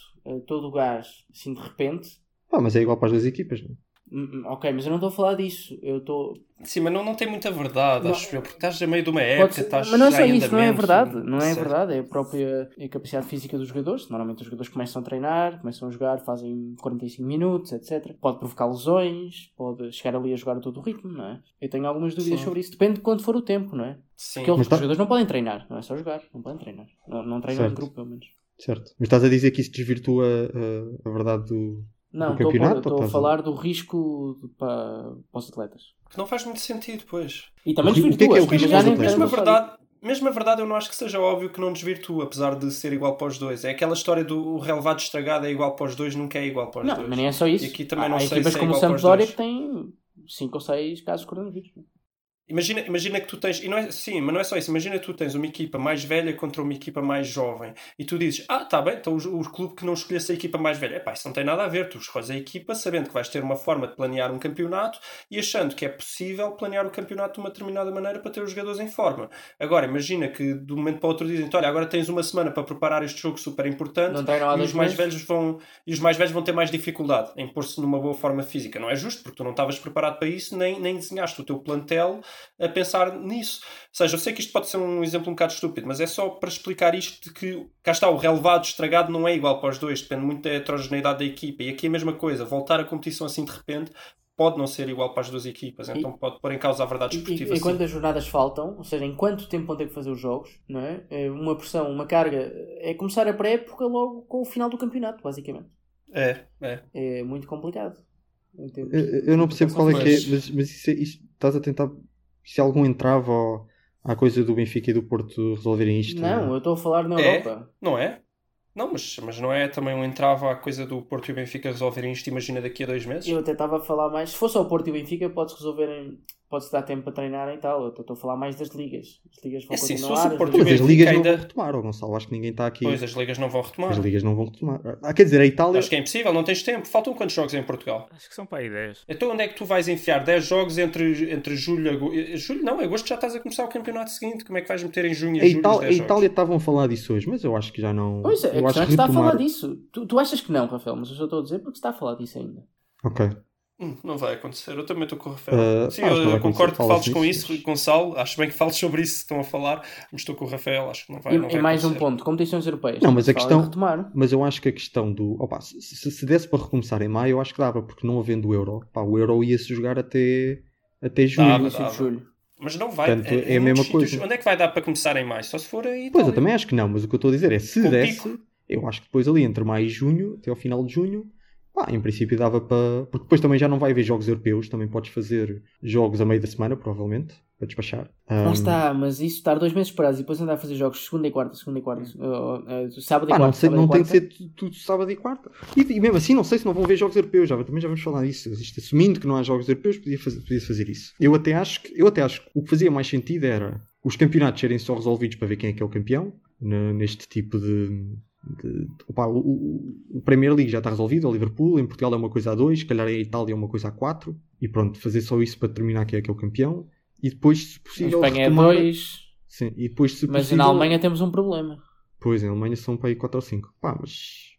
todo o gás, assim de repente. Ah, mas é igual para as duas equipas, não é? Hum, hum, ok, mas eu não estou a falar disso. Eu estou. Sim, mas não, não tem muita verdade, não. acho eu, porque estás a meio de uma época, estás Mas não é só isso, não é verdade. Não é verdade, é a própria a capacidade física dos jogadores. Normalmente os jogadores começam a treinar, começam a jogar, fazem 45 minutos, etc. Pode provocar lesões, pode chegar ali a jogar a todo o ritmo, não é? Eu tenho algumas dúvidas Sim. sobre isso. Depende de quando for o tempo, não é? Sim. Porque eles, tá... os jogadores não podem treinar, não é só jogar, não podem treinar. Não, não treinam certo. em grupo, pelo menos. Certo. Mas estás a dizer que isso desvirtua a, a verdade do Não, estou a, estou ou a falar do risco de- para, para os atletas. Que não faz muito sentido, pois. E também O ri- o que é que é desvirtua, o risco mas já dos nem atletas? Mesmo a tanto verdade, mesmo a verdade, eu não acho que seja óbvio que não desvirtua, apesar de ser igual para os dois. É aquela história do o relevado estragado é igual para os dois, nunca é igual para os Não, dois. mas nem é só isso. E aqui também Há não sei equipas se é como o igual para os Sampdoria que têm 5 ou 6 casos de coronavírus. Imagina, imagina que tu tens, e não é, sim, mas não é só isso, imagina que tu tens uma equipa mais velha contra uma equipa mais jovem e tu dizes, ah, tá bem, então o, o clube que não escolhesse a equipa mais velha, epá, isso não tem nada a ver, tu escolhes a equipa sabendo que vais ter uma forma de planear um campeonato e achando que é possível planear o campeonato de uma determinada maneira para ter os jogadores em forma. Agora, imagina que de um momento para o outro dizem, olha, agora tens uma semana para preparar este jogo super importante e os mais velhos vão e os mais velhos vão ter mais dificuldade em pôr-se numa boa forma física. Não é justo, porque tu não estavas preparado para isso, nem, nem desenhaste o teu plantel a pensar nisso. Ou seja, eu sei que isto pode ser um exemplo um bocado estúpido, mas é só para explicar isto de que cá está, o relevado estragado não é igual para os dois, depende muito da heterogeneidade da equipa. E aqui a mesma coisa, voltar a competição assim de repente pode não ser igual para as duas equipas, então pode pôr em causa a verdade E, desportiva. e, e quantas jornadas faltam, ou seja, em quanto tempo vão ter que fazer os jogos, não é? É Uma pressão, uma carga, é começar a pré-época logo com o final do campeonato, basicamente. É, é. É muito complicado. Eu, eu não percebo qual é que é, Mas- mas, isso, é- isso- estás a tentar. Se algum entrava ao- à coisa do Benfica e do Porto resolverem isto. Não, eu estou a falar na É? Europa. Não é? Não, mas, mas não é também um entrave à coisa do Porto e o Benfica resolverem isto, imagina daqui a dois meses? Eu até estava a falar mais. Se fosse ao Porto e o Benfica, pode-se resolver em. Pode-se dar tempo para treinar e tal. Eu estou a falar mais das ligas. As ligas vão É se continuar. fosse o as Porto Mas ligas- as ligas não ainda- vão retomar, ó Gonçalo. Acho que ninguém está aqui. Pois, as ligas não vão retomar. As ligas não vão retomar. Ah, quer dizer, a Itália. Acho que é impossível, não tens tempo. Faltam quantos jogos em Portugal? Acho que são para aí 10. Então onde é que tu vais enfiar 10 jogos entre, entre julho e agosto? Julho não, agosto já estás a começar o campeonato seguinte. Como é que vais meter em junho e A, julho os Itália, 10 a? Itália estavam a falar disso hoje, mas eu acho que já não. Pois é, eu acho é que se está a retomar- falar disso. Tu, tu achas que não, Rafael, mas eu só estou a dizer porque se está a falar disso ainda. Ok. Hum, Não vai acontecer, eu também estou com o Rafael. Uh, Sim, eu, concordo que fales com isso, Gonçalo. Acho bem que fales sobre isso, estão a falar, mas estou com o Rafael, acho que não vai, e não e vai mais um acontecer. ponto: competições europeias. Não, mas a questão- Retomar. Mas eu acho que a questão do. Opa, se, se, se desse para recomeçar em maio, eu acho que dava, porque não havendo o Euro, pá, o Euro ia-se jogar até, até julho. Dava, dava. julho. Mas não vai. Portanto, é a em mesma sítios- coisa. Onde é que vai dar para começar em maio? Só se for aí. Pois, eu também acho que não, mas o que eu estou a dizer é se Com desse, pico. eu acho que depois ali entre maio e junho, até ao final de junho, pá, em princípio dava para. Porque depois também já não vai haver jogos europeus, também podes fazer jogos a meio da semana, provavelmente, para despachar. Lá Ahm, está, mas isso estar dois meses parados e depois andar a fazer jogos segunda e quarta, segunda e quarta, uh, uh, sábado e Pá, quarta. não, sei, e não tem que ser tu- tudo sábado e quarta. E, e mesmo assim, não sei se não vão ver jogos europeus. Já, também já vamos falar disso. Isto, assumindo que não há jogos europeus, podia fazer, podia fazer isso. Eu até, acho que, eu até acho que o que fazia mais sentido era os campeonatos serem só resolvidos para ver quem é que é o campeão, ne- neste tipo de. De- opá, o, o, o Premier League já está resolvido, o Liverpool, em Portugal é uma coisa a dois, se calhar em Itália é uma coisa a quatro, e pronto, fazer só isso para determinar quem é que é o campeão, e depois, se possível, Espanha é retomar- dois, Sim, e depois, se mas possível, na Alemanha temos um problema. Pois, em Alemanha são para aí 4 ou 5. Pá, mas.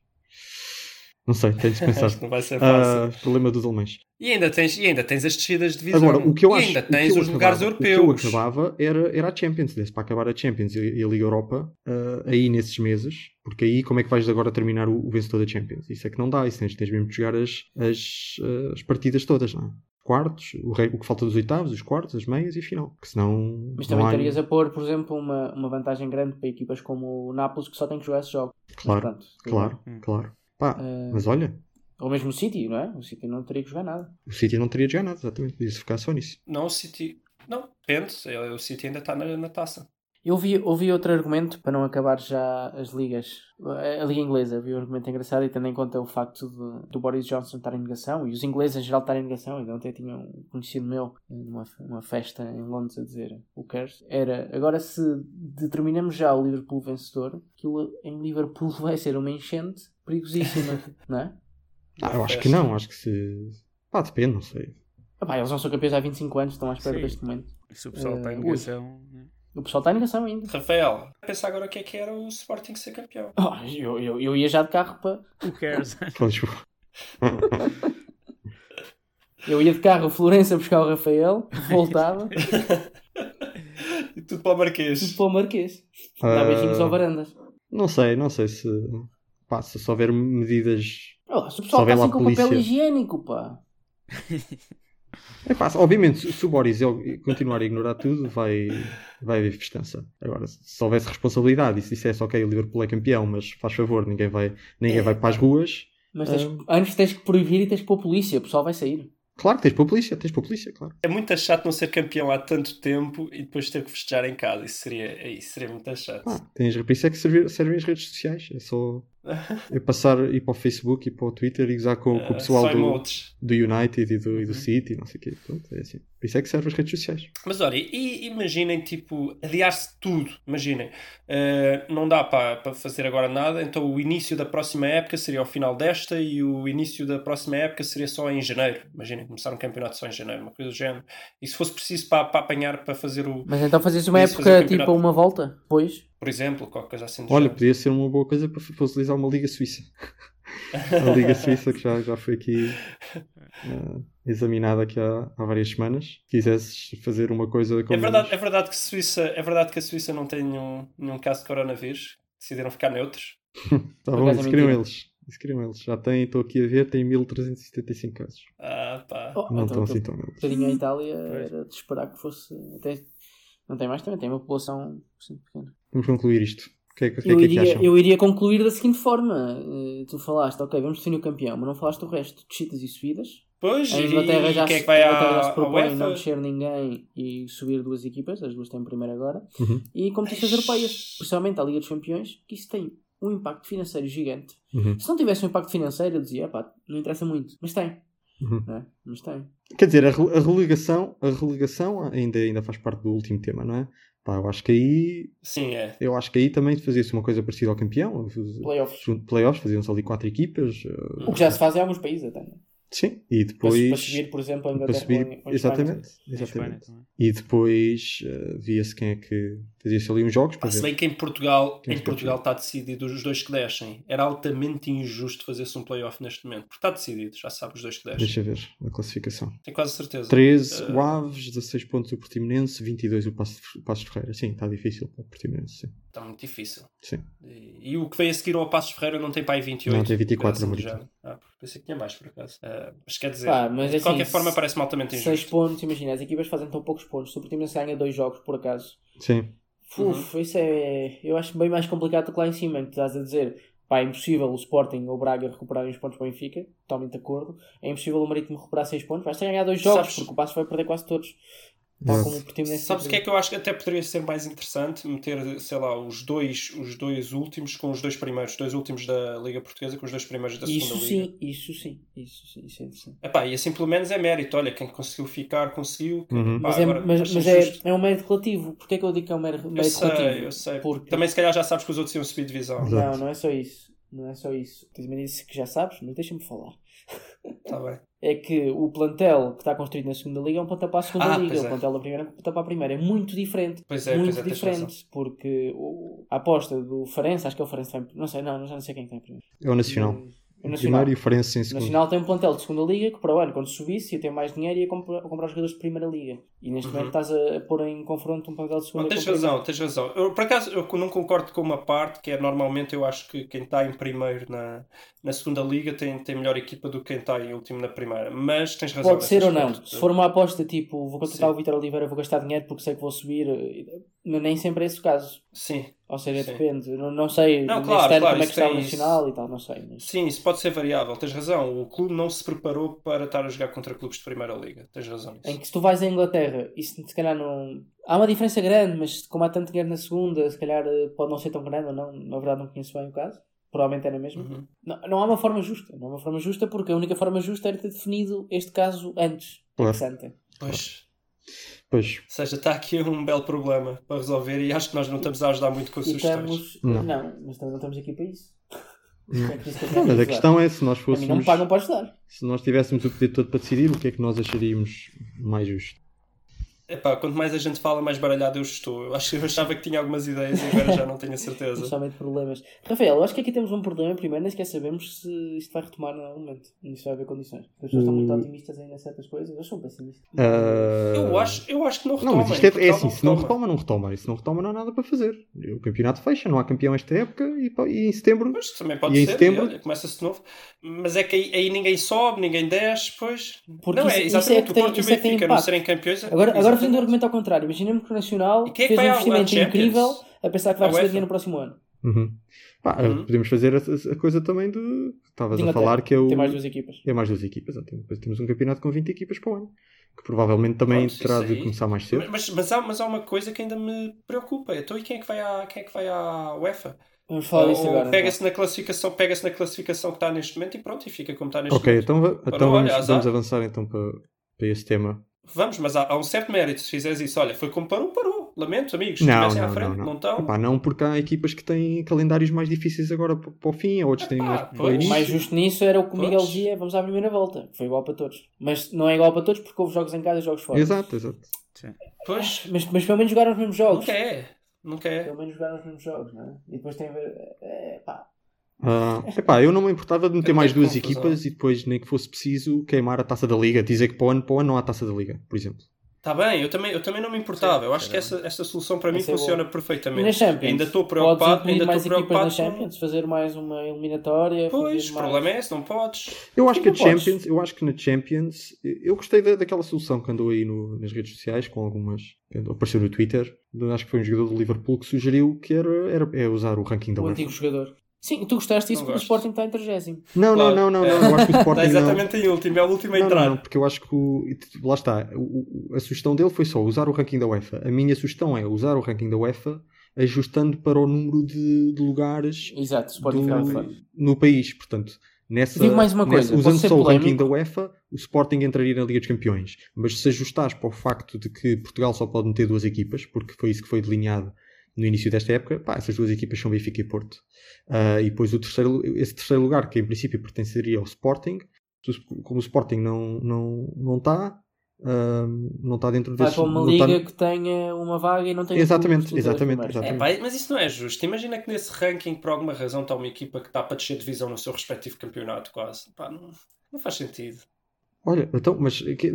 Não sei, tenho de pensar. Acho que não vai ser fácil. Ah, problema dos alemães. E, ainda tens, e ainda tens as descidas de divisão. Agora, o que eu e acho. ainda o que tens eu os lugares acabava- europeus. O que eu acabava era, era a Champions. Desse para acabar a Champions e e a Liga Europa ah, aí nesses meses. Porque aí como é que vais agora terminar o, o vencedor da Champions? Isso é que não dá. Isso tens, tens mesmo de jogar as, as, as partidas todas, não é? Quartos, o, rei- o que falta dos oitavos, os quartos, as meias e final. Porque senão. Mas não também há- estarias a pôr, por exemplo, uma, uma vantagem grande para equipas como o Nápoles que só tem que jogar esses jogos. Claro, Portanto, claro, Hum. claro. Pá, eh, mas olha, ou mesmo o City, não é? O City não teria que jogar nada. o City não teria de jogar nada, exatamente. Podia-se ficar só nisso. Não, o City. Não, depende. O City ainda está na, na taça. Eu vi, ouvi outro argumento, para não acabar já as ligas, a Liga Inglesa, vi um argumento engraçado e tendo em conta o facto de, do Boris Johnson estar em negação e os ingleses em geral estarem em negação, ainda ontem tinha um conhecido meu numa, numa festa em Londres a dizer o cares, era agora se determinamos já o Liverpool vencedor, aquilo em Liverpool vai ser uma enchente perigosíssima, não é? Ah, eu acho que não, acho que se. Pá, depende, não sei. Ah, pá, eles não são campeões há 25 anos, estão à espera Sim. deste momento. E se o pessoal está Eh, em negação. né? O pessoal está em negação ainda. Rafael, pensa agora o que é que era o Sporting ser campeão. Oh, eu, eu, eu ia já de carro para. Who cares? Eu ia de carro a Florença buscar o Rafael, voltava, e tudo para o Marquês. tudo para o Marquês. Dá Ah, beijinhos ao Varandas. Não sei, não sei se. Pá, se se houver medidas. Oh, se o Só pessoal está assim com papel polícia. higiênico, pá. É pá, obviamente, se, se o Boris continuar a ignorar tudo, vai, vai haver festança. Agora, se se houvesse responsabilidade e se dissesse, ok, o Liverpool é campeão, mas faz favor, ninguém vai, ninguém É. vai para as ruas, Mas tens, Ah. antes tens que proibir e tens que pôr polícia, o pessoal vai sair. Claro, tens para a polícia, tens para a polícia, claro. É muito chato não ser campeão há tanto tempo e depois ter que festejar em casa. Isso seria, isso seria muito chato. Ah, tens, por isso é que servem, servem as redes sociais. É só é passar, ir para o Facebook e para o Twitter e usar com, com o Ah, pessoal só do, do United e do, e do Uhum. City e não sei o quê. Pronto, é assim. Por isso é que servem as redes sociais. Mas olha, e imaginem, tipo, adiar-se tudo. Imaginem, eh, não dá para para fazer agora nada, então o início da próxima época seria ao final desta e o início da próxima época seria só em janeiro. Imaginem, começar um campeonato só em janeiro, uma coisa do género. E se fosse preciso para, para apanhar, para fazer o, Mas então fazes uma época tipo uma volta, depois. Por exemplo, qualquer coisa assim Olha, género. podia ser uma boa coisa para, para utilizar uma Liga Suíça. a Liga Suíça que já, já foi aqui eh, examinada aqui há, há várias semanas. Se quisesses fazer uma coisa como É verdade, é verdade que Suíça, é verdade que a Suíça não tem nenhum, nenhum caso de coronavírus. Decidiram ficar neutros. Tá bom, é isso queriam eles. Isso queriam eles. Já tem, estou aqui a ver, tem 1375 casos. Ah, pá. Oh, Não estão assim então, tão um menos. bocadinho a Itália Pois. era de esperar que fosse. Até, não tem mais também, tem uma população bastante pequena. Vamos concluir isto. O que é, que- é Eu que é que iria, acham? eu iria concluir da seguinte forma: Eh, tu falaste, ok, vamos definir o campeão, mas não falaste o resto, descidas e subidas. Pois, A e Inglaterra já, é se, que vai a Inglaterra já se propõe não descer ninguém e subir duas equipas, as duas têm primeiro agora, Uhum. e competições europeias, principalmente a Liga dos Campeões, que isso tem um impacto financeiro gigante. Uhum. Se não tivesse um impacto financeiro, eu dizia, pá, não interessa muito, mas tem, Uhum. é? Mas tem. Quer dizer, a, re- a relegação, a relegação ainda, ainda faz parte do último tema, não é? Pá, eu acho que aí Sim, é. eu acho que aí também fazia-se uma coisa parecida ao campeão. Playoffs. Junto- Playoffs, faziam-se ali quatro equipas. eh, O que já se faz em alguns países até. é? Sim, e Para, depois. para subir, por exemplo, a para Inglaterra subir- ou ou exatamente. Exatamente. E depois eh, via-se quem é que. Fazia-se ali uns jogos para se ver. bem que em Portugal, Quem em é Portugal está decidido os dois que descem. Era altamente injusto fazer-se um playoff neste momento. Porque está decidido, já sabe os dois que descem. Deixa ver a classificação. Tenho quase certeza. 13 Eh, o Aves, 16 pontos o Portimonense, 22 o Passo, o Passos Ferreira. Sim, está difícil para o Portimonense. Sim. Está muito difícil. sim. E, e o que vem a seguir ao Passos Ferreira não tem para aí 28. Não, tem 24 Assim do Marítimo. género. Ah, pensei que tinha mais, por acaso. Ah, mas quer dizer, Pá, mas de assim, qualquer forma se- parece-me altamente 6 injusto. pontos, imagina, as equipas fazem tão poucos pontos. Se o Portimonense ganha dois jogos, por acaso, Sim. Uf, isso é. Eu acho bem mais complicado do que lá em cima, em que estás a dizer. Pá, é impossível o Sporting ou o Braga recuperarem os pontos para o Benfica, totalmente de acordo. É impossível o Marítimo recuperar 6 pontos. Vais ter ganhar dois jogos, Sabes- porque o Passo vai perder quase todos. Tal Exato. como o Portimonense. Sabes o que é que eu acho que até poderia ser mais interessante? Meter, sei lá, os dois, os dois últimos com os dois primeiros, os dois últimos da Liga Portuguesa com os dois primeiros da Isso segunda Liga. sim, isso sim, isso sim, isso é interessante. Epá, e assim pelo menos é mérito. Olha, quem conseguiu ficar, conseguiu. Uhum. pá, Mas, é, agora, mas, mas é, é um mérito relativo. Porquê é que eu digo que é um mérito, Eu mérito sei, relativo? eu sei. Porque- Também se calhar já sabes que os outros iam subir divisão. Exato. Não, não é só isso. Não é só isso. Tu me disse que já sabes, mas deixa-me falar. Está bem. É que o plantel que está construído na segunda liga é um plantel para a segunda Ah, liga, pois o é. plantel da primeira é um plantel para a primeira. É muito diferente. Pois é, muito pois é, diferente. Porque o- a aposta do Farense, acho que é o Farense. Não sei, não, já não sei quem tem primeiro. É o Nacional. O Nacional. Farense em O. Nacional tem um plantel de segunda liga que para o ano, quando subisse, ia ter mais dinheiro e ia comprar, comprar jogadores de primeira liga. E neste Uhum. momento estás a, pôr em confronto um plantel de segunda Não, tens com o primeiro. razão, tens razão. Eu, por acaso, eu não concordo com uma parte que é normalmente eu acho que quem está em primeiro na, na segunda liga tem, tem melhor equipa do que quem está em último na primeira. Mas tens razão. Pode ser ou não. Se for uma aposta tipo, vou contratar Sim. o Vitor Oliveira, vou gastar dinheiro porque sei que vou subir, eh, nem sempre é esse o caso. Sim, Ou seja, Sim. depende. Não, não sei Não, claro, claro, como é que está o Nacional e tal, não sei. Mas... sim, isso pode ser variável. Tens razão. O clube não se preparou para estar a jogar contra clubes de primeira liga. Tens razão nisso. Em que se tu vais à Inglaterra, isso se calhar não. Há uma diferença grande, mas como há tanto dinheiro na segunda, se calhar eh, pode não ser tão grande ou não. Na verdade, não conheço bem o caso. Provavelmente era mesmo. Uhum. Não, não há uma forma justa. Não há uma forma justa porque a única forma justa era ter definido este caso antes. Claro. ante. Pois. Pois. Ou seja, está aqui um belo problema para resolver e acho que nós não estamos a ajudar muito com E sugestões. estamos. Não. Não. mas também não estamos aqui para isso. Não. É isso que Não, mas a questão é se nós não fôssemos. me pagam para ajudar. Se nós tivéssemos o poder todo para decidir, o que é que nós acharíamos mais justo? Epá, quanto mais a gente fala, mais baralhado eu estou. Eu acho que eu achava que tinha algumas ideias e agora já não tenho a certeza. Principalmente problemas. Rafael, eu acho que aqui temos um problema. Primeiro, nem sequer sabemos se isto vai retomar em algum momento. Isso vai haver condições. As pessoas estão muito Hum. otimistas ainda em certas coisas. Eu sou um pessimista. Ah, Eu acho, eu acho que não Não, retoma. mas isto é, em é assim, se não retoma, não retoma. E se não retoma, não há nada para fazer. O campeonato fecha, não há campeão esta época e, e em setembro. Pois, também pode E em ser, setembro? e olha, começa-se de novo. Mas é que aí, aí ninguém sobe, ninguém desce, pois. Porque não, isso- é isso é exatamente que o Porto e o isso é Benfica não serem campeões. Agora, agora Exatamente. fazendo o argumento ao contrário. Imaginemos que o Nacional fez um investimento incrível a pensar que vai receber dinheiro no próximo ano. Uhum. Pá, Uhum. Podemos fazer a, a coisa também de. Estavas a falar que é o. Tem mais duas equipas. É mais duas equipas, exato. Depois temos um campeonato com 20 equipas para o ano. Que provavelmente também Pronto, terá de começar mais cedo. Mas, mas, mas há, mas há uma coisa que ainda me preocupa. Então, e quem é que vai à, quem é que vai à UEFA? Vamos falar Ou- disso agora. então. pega-se na classificação, pega-se na classificação que está neste momento e pronto, e fica como está neste Ok, momento. então, va- então olha, vamos, azar. vamos avançar então para, para esse tema. Vamos, mas há, há um certo mérito se fizeres isso. Olha, foi como parou, parou. Lamento, amigos. Não, estivessem à não, frente, não, não, estão. Epá, não, porque há equipas que têm calendários mais difíceis agora para, para o fim, outros têm Epá, mais o pois. O início. mais justo nisso era o que o Miguel dizia, vamos à primeira volta, foi igual para todos. Mas não é igual para todos porque houve jogos em casa e jogos fora. Exato, exato. Pois, Mas, mas pelo menos jogaram os mesmos jogos. nunca é. Nunca é. Pelo menos jogaram os mesmos jogos, não é? E depois tem a ver. É, pá. Ah, epá, eu não me importava de meter É mais duas confusão. equipas e depois, nem que fosse preciso, queimar a taça da Liga. Dizer que para o ano, para o ano não há taça da Liga, por exemplo. Está bem, eu também, eu também não me importava. Sim, eu acho que essa, essa solução para mim é funciona boa. E perfeitamente. na Champions? Ainda estou preocupado, ainda estou na preocupado. com- Champions, fazer mais uma eliminatória. Pois, o mais... problema é esse, não podes. Eu acho que a Não podes. Champions, eu acho que na Champions, eu gostei da, daquela solução que andou aí no- nas redes sociais com algumas, que apareceu no Twitter, acho que foi um jogador do Liverpool que sugeriu que era, era é usar o ranking da O UEFA. antigo jogador. Sim, tu gostaste disso Não porque o. Sporting está em 30. Não, Claro. não, não, não, não, eu acho que o Está Sporting não. exatamente em último, é o último a Não, entrar. não, não, porque eu acho que o, lá está, o- o- a sugestão dele foi só usar o ranking da UEFA. A minha sugestão é usar o ranking da UEFA ajustando para o número de, de lugares Exato, Sporting do- fora. no país. Portanto, nessa, Digo mais uma nessa- coisa, usando pode ser só o ranking da UEFA, o Sporting entraria na Liga dos Campeões. Mas se ajustares para o facto de que Portugal só pode meter duas equipas, porque foi isso que foi delineado no início desta época, pá, essas duas equipas são Benfica e Porto. Ah, e depois o terceiro, esse terceiro lugar, que em princípio pertenceria ao Sporting, como o Sporting não está, não, não está ah, não está dentro Vai desse. para uma está- liga que tenha uma vaga e não tenha Exatamente, exatamente, exatamente. É, pá, mas isso não é justo. Imagina que nesse ranking, por alguma razão, está uma equipa que está para descer divisão no seu respectivo campeonato, quase. Pá, não, não faz sentido. Olha, então, mas que,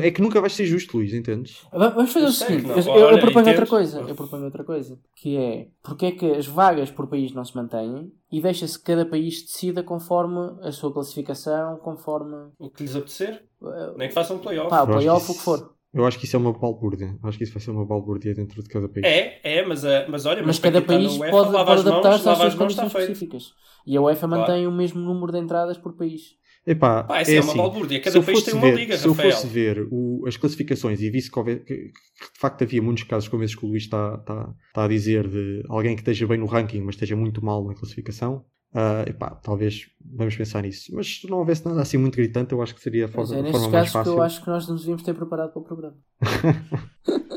é que nunca vai ser justo, Luís, entendes? Va- Vamos fazer Eu o seguinte, eu, eu proponho outra coisa, eu proponho outra coisa, que é porque é que as vagas por país não se mantêm e deixa-se que cada país decida conforme a sua classificação, conforme O que lhes apetecer, uh, nem que façam um playoff. pá, playoff, o que for. Eu acho que isso é uma balbúrdia. Acho que isso vai ser uma balbúrdia dentro de cada país. É, é, mas, eh, mas olha, Mas para cada está país UEFA, pode, pode as mãos, adaptar-se às suas as mãos, condições está feito. específicas. E a UEFA Claro. mantém o mesmo número de entradas por país. Epá, Pá, isso é é, uma assim, balbúrdia. se Cada eu país fosse tem uma ver- liga, Se eu Rafael. fosse ver o- as classificações e visse que, houver- que- que de facto havia muitos casos como esses que o Luís está, está, está a dizer de alguém que esteja bem no ranking, mas esteja muito mal na classificação, ah, epá, talvez vamos pensar nisso. Mas se não houvesse nada assim muito gritante, eu acho que seria a forma, é forma mais casos que fácil. eu acho que nós nos devíamos ter preparado para o programa.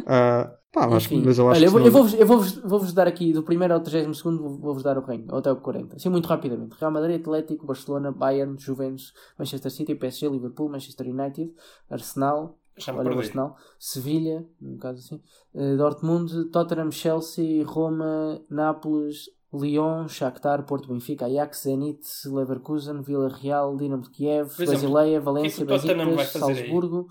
Ah, pá, mas, Enfim, mas eu acho olha, eu, que vou- eu vou-vos eu vou-vos vou-vos dar aqui do primeiro ao 32 segundo vou- vou-vos dar o reino, ou até o 40. Assim muito rapidamente. Real Madrid, Atlético, Barcelona, Bayern, Juventus, Manchester City, PSG, Liverpool, Manchester United, Arsenal, olha. Arsenal, Sevilha, no caso assim, eh, Dortmund, Tottenham, Chelsea, Roma, Nápoles, Lyon, Shakhtar, Porto, Benfica, Ajax, Zenit, Leverkusen, Vila Real, Dinamo de Kiev, exemplo, Basileia, Valência, Besiktas, fazer aí? Salzburgo,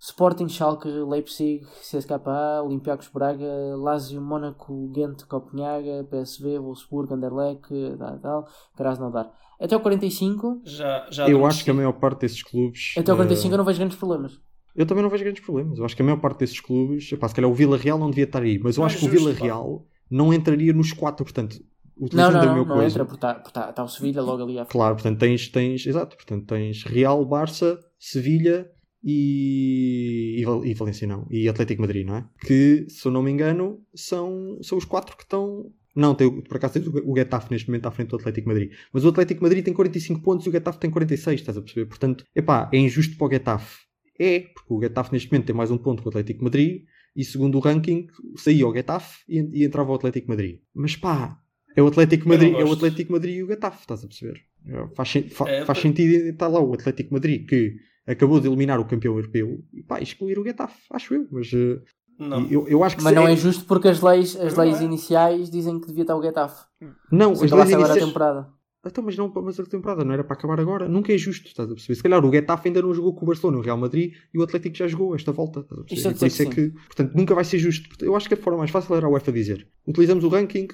Sporting, Schalke, Leipzig, CSKA, Olympiacos Braga, Lazio, Mónaco, Ghent, Copenhaga, PSV, Wolfsburg, Anderlecht, tal, tal, Krasnodar. Até o 45, Já, já eu acho que a maior parte desses clubes. até o ah, 45 eu não vejo grandes problemas. Eu também não vejo grandes problemas. Eu acho que a maior parte desses clubes, epá, se calhar o Vila Real não devia estar aí, mas eu Não acho é que o justo, Vila pá. Não entraria nos quatro, portanto, Não, utilizando não, a não, meu não coisa. entra, porque está tá, tá o Sevilha logo ali à frente. Claro, portanto tens, tens, exato, portanto tens Real, Barça, Sevilha e, e, e Valência não, e Atlético Madrid, não é? Que, se eu não me engano, são, são os quatro que estão... Não, tem, por acaso tens o o Getafe neste momento à frente do Atlético Madrid. Mas o Atlético Madrid tem 45 pontos e o Getafe tem 46, estás a perceber? Portanto, epá, é injusto para o Getafe. É, porque o Getafe neste momento tem mais um ponto que o Atlético Madrid e segundo o ranking saía o Getafe e, e entrava o Atlético Madrid. Mas pá, é o Atlético Madrid, é o. Atlético Madrid e o Getafe, estás a perceber? É, Faz, fa- É, faz sentido estar lá o Atlético Madrid que acabou de eliminar o campeão europeu e pá, excluir o Getafe, acho eu. Mas eh, Não. eu, eu acho que Mas se- não é justo porque as leis, as Não leis é. iniciais dizem que devia estar o Getafe. Não, Se as leis agora a iniciais- temporada. Então, mas não, mas a temporada não era para acabar agora. Nunca é justo, estás a perceber? Se calhar o Getafe ainda não jogou com o Barcelona, o Real Madrid e o Atlético já jogou esta volta. Estás a perceber? Isto é isso é que, portanto, nunca vai ser justo. Eu acho que a forma mais fácil era a UEFA dizer: utilizamos o ranking,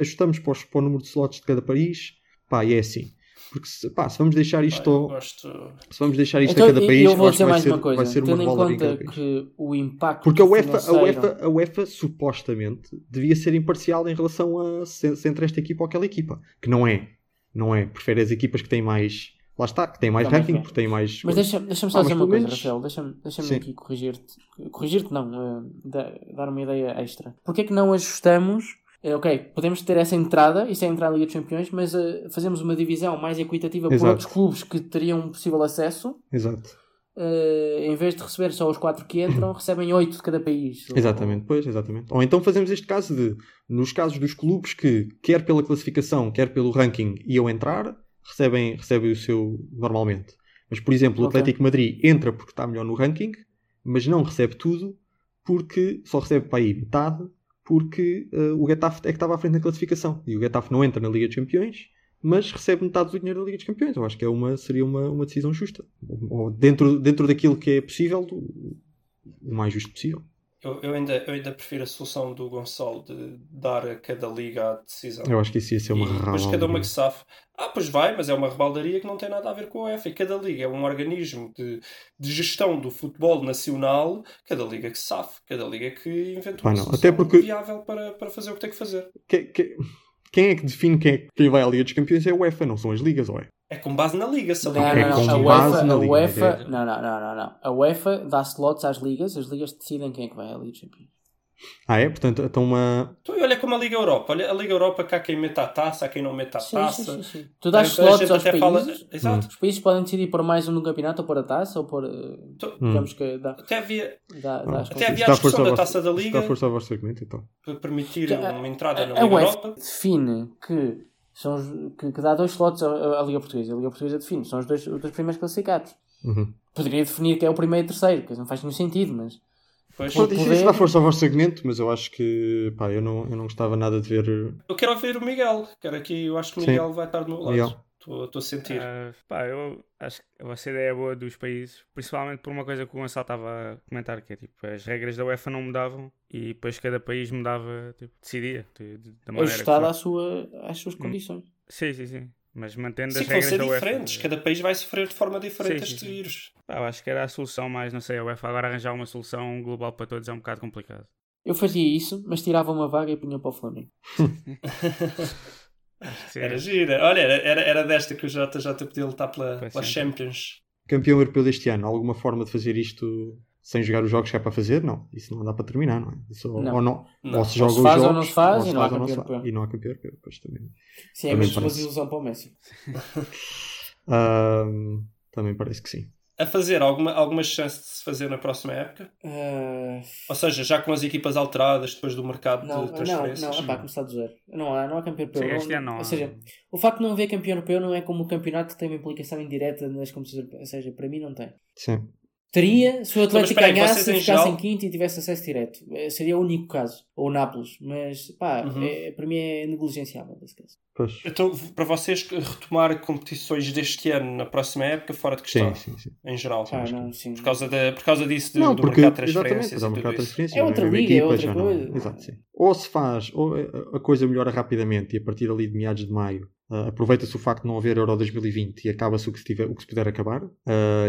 ajustamos para, os- para o número de slots de cada país, pá, e é assim. Porque se, pá, se vamos deixar isto, ao- gosto. se vamos deixar isto Então, a cada país, eu vou dizer vai mais ser, uma coisa. vai ser uma Tendo revolta em conta que o impacto Porque a UEFA, a, financeiro- UEFA, a UEFA supostamente devia ser imparcial em relação a se, se entre esta equipa ou aquela equipa. Que não é. Não é. Prefere as equipas que têm mais. Lá está, que têm mais Não, ranking, é. porque têm mais. Mas deixa- deixa-me só Ah, dizer uma coisa, menos- Rafael. Deixa-me deixa aqui corrigir-te. Corrigir-te, não. da- dar uma ideia extra. Porquê é que não ajustamos? eh, ok, podemos ter essa entrada, isso é entrar na Liga dos Campeões, mas eh, fazemos uma divisão mais equitativa por Exato. outros clubes que teriam possível acesso. Exato. Eh, em vez de receber só os quatro que entram, recebem oito de cada país. Exatamente, pois, exatamente. Ou então fazemos este caso de, nos casos dos clubes que, quer pela classificação, quer pelo ranking, iam entrar, recebem, recebem o seu normalmente. Mas, por exemplo, o. Atlético Madrid entra porque está melhor no ranking, mas não recebe tudo porque só recebe para aí metade, porque eh, o Getafe é que estava à frente na classificação. E o Getafe não entra na Liga dos Campeões, mas recebe metade do dinheiro da Liga dos Campeões. Eu acho que é uma, seria uma, uma decisão justa. Ou dentro, dentro daquilo que é possível, o mais justo possível. Eu, eu, ainda, eu ainda prefiro a solução do Gonçalo de dar a cada liga a decisão. Eu acho que isso ia ser uma e depois cada uma que safe. Ah, pois vai, mas é uma rebaldaria que não tem nada a ver com a UEFA. E cada liga é um organismo de, de gestão do futebol nacional. Cada liga que safe, cada liga que inventa Pá, uma não, até porque- viável para, para fazer o que tem que fazer. Que- que- quem é que define quem, é- quem vai à Liga dos Campeões é a UEFA, não são as ligas, ou é? É com base na liga, se a Não, liga É não, com não. A base UEFA, na a Liga, UEFA, é. não, não, não, não, não. A UEFA dá slots às ligas, as ligas decidem quem é que vai à Liga dos Campeões. Ah, é? Portanto, então uma. Então, e olha como a Liga Europa. Olha, a Liga Europa cá quem mete a taça, há quem não mete a taça. sim, sim, sim. Tu dás Então, a slots aos países. fala- Exato. Os países podem decidir por mais um no campeonato ou por a taça ou por. eh, Hum. Digamos que dá, Até havia, dá, dá as Até havia a discussão da Taça da Liga. Dá força ao vosso argumento, então. para permitir Que a- uma entrada na A Liga UEFA Europa. define que, são os- que, que dá dois slots à, à Liga Portuguesa. A Liga Portuguesa define, são os dois, os dois primeiros classificados. Uhum. Poderia definir que é o primeiro e o terceiro, que não faz nenhum sentido, mas. Pois, Pô, Pronto, isso, dá força ao vosso argumento, mas eu acho que. Pá, eu não, eu não gostava nada de ver. eu quero ouvir o Miguel. Quero aqui, eu acho que o Sim. Miguel vai estar do meu lado. Miguel. Estou a sentir. Ah, pá, eu acho que a vossa ideia é boa dos países, principalmente por uma coisa que o Gonçalo estava a comentar, que é tipo, as regras da UEFA não mudavam e depois cada país mudava, tipo, decidia de, de- da maneira que Ajustada à sua, às suas condições. Sim, sim, sim. Mas mantendo Sim, as vão regras ser da UEFA. diferentes. Cada país vai sofrer de forma diferente Sim, este sim. vírus. Pá, eu acho que era a solução mais, não sei, a UEFA agora arranjar uma solução global para todos é um bocado complicado. Eu fazia isso, mas tirava uma vaga e punha para o Flamengo. Era gira. Olha, era, era, era desta que o JJ podia lutar pela, pela. Champions. Campeão europeu deste ano, alguma forma de fazer isto sem jogar os jogos que é para fazer? Não. Isso não dá para terminar, não é? Isso, Não. Ou, não, Não. ou se Ou joga os faz ou jogos, não se faz ou e não há ou campeão se europeu. faz. E não há campeão europeu. Pois também. Sim, é Também mesmo uma desilusão para o Messi. Também parece que sim. A fazer alguma, alguma chance de se fazer na próxima época? Ah, Ou seja, já com as equipas alteradas depois do mercado não, de não, transferências? não, é pá, começar do zero. Não há, não há campeão europeu. Sim, este ano não Ou seja, o facto de não haver campeão europeu não é como o campeonato que tem uma implicação indireta nas competições europeias. Ou seja, para mim não tem. Sim. Teria se o Atlético aí, ganhasse, ficasse geral- em quinto e tivesse acesso direto. Eh, Seria o único caso. Ou o Nápoles. Mas, pá, Uhum. é- para mim é negligenciável esse caso. Pois. Então, para vocês retomar competições deste ano na próxima época, fora de questão, Sim, sim, sim. em geral. Pá, não, sim. Por causa, da, por causa disso de- Não, do porque mercado de exatamente, transferências mercado de transferências. É outra liga, é equipa, outra já não- coisa. Exato, sim. Ou se faz, ou a- a coisa melhora rapidamente e a partir ali de meados de maio ah, aproveita-se o facto de não haver Euro 2020 e acaba-se o que se, o que se puder acabar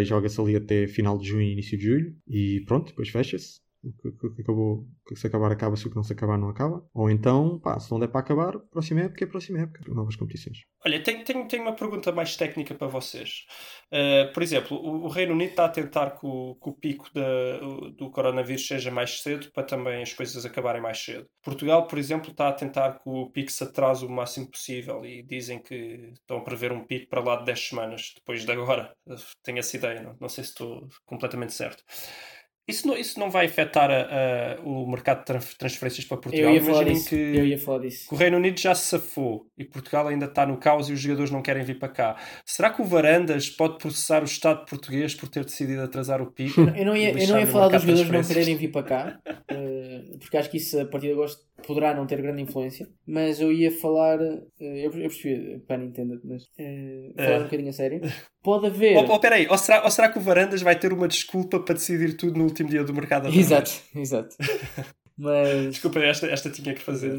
e joga-se ali até final de junho início de julho e pronto, depois fecha-se. O que, que acabou, que se acabar, acaba-se. O que não se acabar, não acaba. Ou então, pá, se não der para acabar, próxima época é próxima época. Novas competições. Olha, tenho, tenho, tenho uma pergunta mais técnica para vocês. Uh, por exemplo, o, o Reino Unido está a tentar que o, que o pico da- do coronavírus seja mais cedo para também as coisas acabarem mais cedo. Portugal, por exemplo, está a tentar que o pico se atrase o máximo possível e dizem que estão a prever um pico para lá de 10 semanas depois de agora. Tenho essa ideia, não, não sei se estou completamente certo. Isso não, isso não vai afetar a- a- o mercado de tran- transferências para Portugal? Eu ia falar Imaginem disso. que Eu ia falar disso. que o Reino Unido já se safou e Portugal ainda está no caos e os jogadores não querem vir para cá. Será que o Varandas pode processar o Estado português por ter decidido atrasar o pico? Eu não ia, eu não ia falar dos jogadores não quererem vir para cá, eh, porque acho que isso a partir de agosto poderá não ter grande influência. Mas eu ia falar, eh, eu, eu percebi, para entender, mas eh, falar É. um bocadinho a sério. Pode haver. Oh, oh, peraí, ou será, ou será que o Varandas vai ter uma desculpa para decidir tudo no último dia do mercado? Exato, exato. Mas, Desculpa, esta, esta tinha que fazer.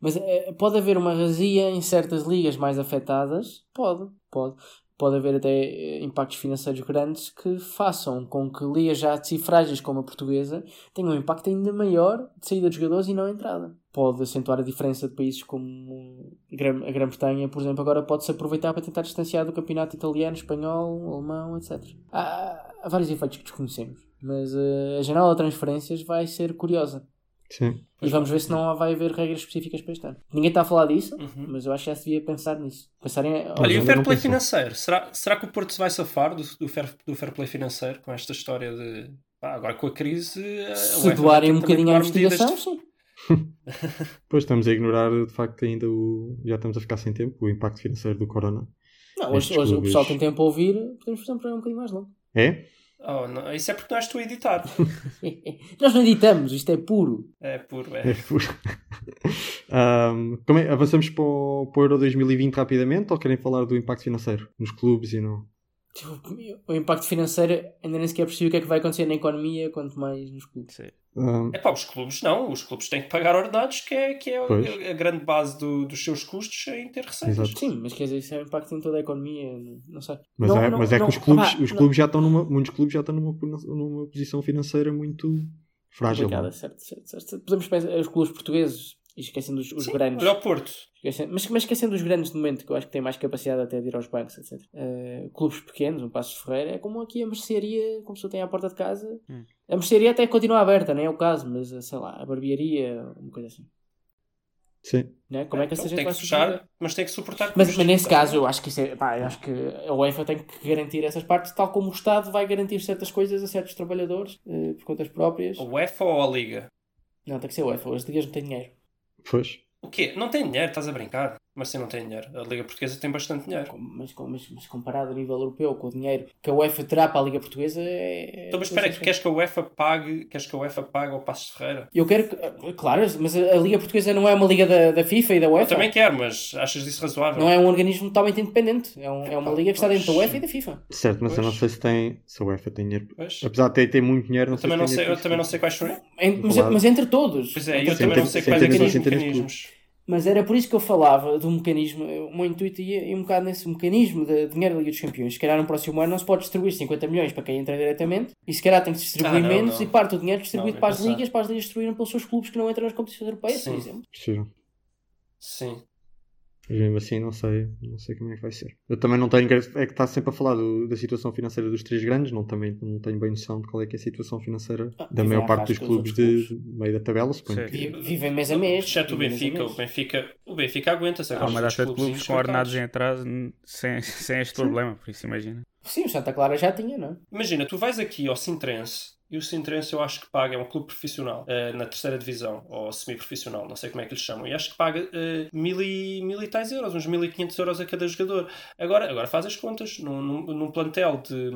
mas eh, pode haver uma razia em certas ligas mais afetadas? Pode, pode. Pode haver até eh, impactos financeiros grandes que façam com que ligas já cifragens como a portuguesa tenham um impacto ainda maior de saída de jogadores e não entrada. Pode acentuar a diferença de países como a Grã-Bretanha, por exemplo, agora pode-se aproveitar para tentar distanciar do campeonato italiano, espanhol, alemão, etc. Há, há vários efeitos que desconhecemos, mas eh, a janela de transferências vai ser curiosa. Sim. E vamos ver se não vai haver regras específicas para este ano. Ninguém está a falar disso, Uhum. mas eu acho que já se devia pensar nisso. Pensar em. Olha, e o fair play financeiro? Será, será que o Porto se vai safar do, do, fair, do fair play financeiro com esta história de. pá, agora com a crise. a se doarem um bocadinho à investigação, de- sim. Pois estamos a ignorar de facto ainda o. Já estamos a ficar sem tempo, o impacto financeiro do Corona. Não, hoje, hoje o pessoal tem tempo a ouvir, podemos fazer um programa um bocadinho mais longo. É? Oh, não, isso é porque não és tu a editar. Nós não editamos, isto é puro. É puro, É é. puro. Como é- Avançamos para o, para o Euro 2020 rapidamente ou querem falar do impacto financeiro nos clubes e não? O impacto financeiro ainda nem sequer percebi o que é que vai acontecer na economia, quanto mais nos clubes. Sim. É pá, os clubes não. Os clubes têm que pagar ordenados, que é, que é Pois. a, grande base do- dos seus custos em ter receitas. Exato. Sim, mas quer dizer, isso é um impacto em toda a economia, não sei. mas Não, é, não, mas é não, que os clubes, os clubes já estão numa. Muitos clubes já estão numa, numa posição financeira muito frágil. Complicada, certo, certo, certo. Podemos pensar, os clubes portugueses, esquecendo os, os Sim, grandes. olha o Porto. Esquecendo- mas, mas esquecendo os grandes de momento, que eu acho que têm mais capacidade até de ir aos bancos, etc. Eh, clubes pequenos, um Passos de Ferreira, é como aqui a mercearia, como se eu tenho à porta de casa. Hum. A mercearia até continua aberta, não é o caso, mas eh, sei lá, a barbearia, uma coisa assim. Sim. Né? Como é que essa Então, gente tem vai que fechar, mas tem que suportar Mas, mas nesse caso, eu acho que isso é, pá, eu acho que a UEFA tem que garantir essas partes, tal como o Estado vai garantir certas coisas a certos trabalhadores eh, por contas próprias. A UEFA ou a Liga? Não, tem que ser a UEFA, as ligas não têm dinheiro. Pois. O quê? Não tem dinheiro, estás a brincar? Mas sim, não tem dinheiro. A Liga Portuguesa tem bastante dinheiro. Mas, mas, mas comparado a nível europeu com o dinheiro que a UEFA terá para a Liga Portuguesa é. Então, mas espera, tu queres que a UEFA pague, queres que a UEFA pague ao Passos de Ferreira? Eu quero que. Claro, mas a Liga Portuguesa não é uma liga da, da FIFA e da Eu UEFA. também quero, mas achas isso razoável? Não é um organismo totalmente independente. É, um- é uma liga que está dentro da UEFA e da FIFA. Certo, mas eu não Pois. sei se tem. Se a UEFA tem dinheiro. Pois. Apesar de ter, ter muito dinheiro, não Eu sei também não se tem sei, eu também não sei quais são. Mas, mas entre todos. Pois é, Entre eu também não sei quais é que mecanismos. Mas era por isso que eu falava do mecanismo, o meu intuito ia, ia um bocado nesse mecanismo de dinheiro da Liga dos Campeões. Se calhar no próximo ano não se pode distribuir 50 milhões para quem entra diretamente e se calhar tem que se distribuir Ah, não, menos não. e parte do dinheiro distribuído Não, para as pensar. ligas, para as ligas distribuírem pelos seus clubes que não entram nas competições europeias, por Sim. exemplo. Possível. Sim. Mas mesmo assim não sei, não sei como é que vai ser. Eu também não tenho, é que está sempre a falar do- da situação financeira dos três grandes, não, também não tenho bem noção de qual é que é a situação financeira Ah, da maior parte dos clubes outros de, meio da tabela, suponho Sim. que Vi- Vivem mês a mês. Exceto o Benfica. O Benfica, o Benfica aguenta-se. Há uma data de clubes com ordenados em atraso sem, sem este problema, por isso imagina. Sim, o Santa Clara já tinha, não é? Imagina, tu vais aqui ao Sintrense e o Sintrense eu acho que paga, é um clube profissional, eh, na terceira divisão, ou semi-profissional, não sei como é que lhes chamam, e acho que paga eh, mil, e, mil e tais euros, uns 1500 euros a cada jogador. Agora, agora faz as contas, num, num, num plantel de,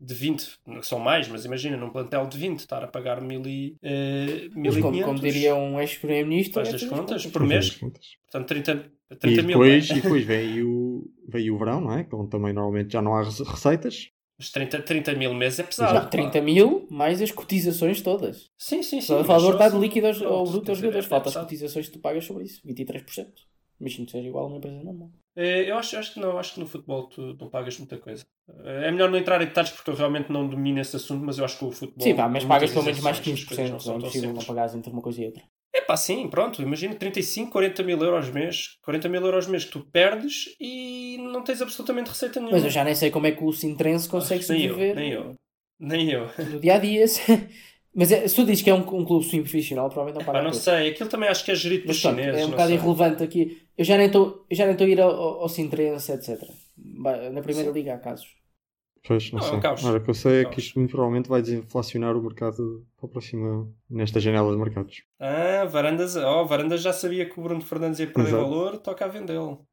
de 20, que são mais, mas imagina, num plantel de 20, estar a pagar mil e, Mas como, 1500, como diria um ex-primeiro-ministro. faz é as fazer contas, por mês, contas. portanto 30, E 30 mil. depois, não é? e depois vem aí o, verão, não é? Onde também normalmente já não há rece- receitas. Mas 30, 30 mil meses é pesado. Não, 30 mil mais as cotizações todas. Sim, sim, sim. Só do só ordenado assim- líquido aos- ao bruto aos jogadores. é Falta as cotizações que tu pagas sobre isso. 23%. Imagino que seja igual a uma empresa normal. Eh, Eu acho, acho que não, acho que no futebol tu não pagas muita coisa. É melhor não entrar em detalhes porque eu realmente não domino esse assunto, mas eu acho que o futebol. Sim, pá, mas tem pagas pelo menos mais exceções, as 15%. coisas Não, é impossível não pagares entre uma coisa e outra. É pá, sim, pronto. Imagina 35, 40 mil euros mês. 40 mil euros mês que tu perdes e não tens absolutamente receita nenhuma. Mas eu já nem sei como é que o Sintrense consegue nem eu, sobreviver nem eu. Nem eu. no dia a dia. Mas é, se tu dizes que é um, um clube semi-profissional, provavelmente não Pá, paga não sei. Aquilo também acho que é gerido pelos chineses. é um bocado sei. irrelevante aqui. Eu já nem estou a ir ao, ao, Sintrense, etc. Na primeira Sim. liga há casos. Pois, não Não, é sei. um caos. Ora, o que eu sei é Caos. que isto muito provavelmente vai desinflacionar o mercado para a próxima, nesta janela de mercados. Ah, Varandas. Oh, Varandas já sabia que o Bruno Fernandes ia perder Exato. valor, toca a vendê-lo.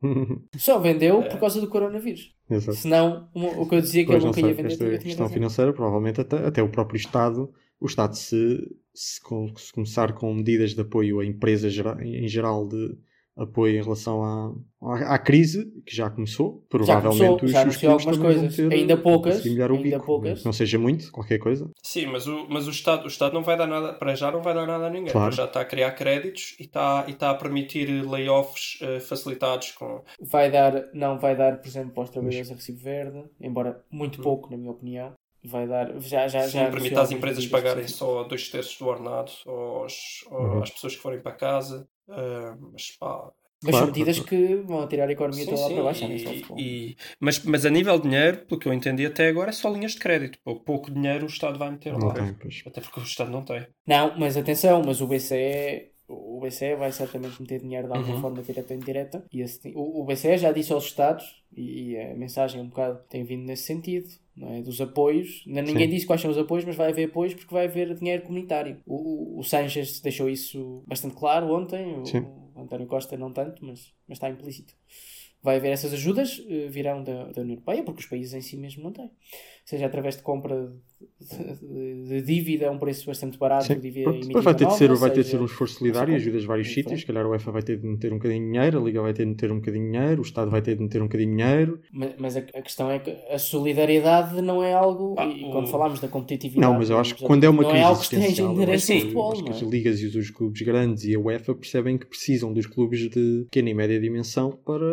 Só vendeu É. por causa do coronavírus. Exato. Senão, o que eu dizia que Pois ele não nunca ia vender, esta questão razão. financeira, provavelmente até, até o próprio Estado, o Estado se, se, com- se começar com medidas de apoio a empresas em geral de apoio em relação à, à, à crise, que já começou. Já Provavelmente começou, os, já os clubes algumas coisas. ter- Ainda poucas, ainda bico. poucas. Não seja muito, qualquer coisa. Sim, mas o, mas o, Estado, o Estado não vai dar nada, para já não vai dar nada a ninguém. Claro. Já está a criar créditos e está, e está a permitir layoffs eh, facilitados com. Vai dar, não vai dar, por exemplo, para os trabalhadores a recibo verde, embora muito pouco, na minha opinião. Vai dar, já, já, Sim, já permite às empresas pagarem só dois terços do ordenado aos, ao- Uhum. às pessoas que forem para casa. Eh, mas pá, Mas Claro, são medidas que vão tirar a economia Sim, toda lá sim, para baixo, e- e- mas, mas a nível de dinheiro, pelo que eu entendi até agora, é só linhas de crédito. Pouco, pouco dinheiro o Estado vai meter Não lá. tem. Até porque o Estado não tem. Não, mas atenção, mas o BCE, o BCE vai certamente meter dinheiro de alguma Uhum. forma direta ou indireta. E esse- o, o BCE já disse aos Estados, e, e a mensagem um bocado tem vindo nesse sentido, não é? dos apoios. Ninguém Sim. disse quais são os apoios, mas vai haver apoios porque vai haver dinheiro comunitário. O, o, Sanchez deixou isso bastante claro ontem, o, o António Costa não tanto, mas, mas está implícito. Vai haver essas ajudas, eh, virão da, da União Europeia, porque os países em si mesmo não têm. Seja através de compra de, de- de dívida a um preço bastante barato, Sim. dívida Depois vai ter de ser, nova, vai ter de ser seja- um esforço solidário e seja ajudas vários sítios. Se calhar o UEFA vai ter de meter um bocadinho de dinheiro, a Liga vai ter de meter um bocadinho de dinheiro, o Estado vai ter de meter um bocadinho de dinheiro. Mas, mas a, a questão é que a solidariedade não é algo. Ah, e quando falamos da competitividade. Não, mas eu acho que quando é uma não crise é algo que esteja eu inerente ao futebol, acho que as é? ligas e os, clubes grandes e a UEFA percebem que precisam dos clubes de pequena e média dimensão para,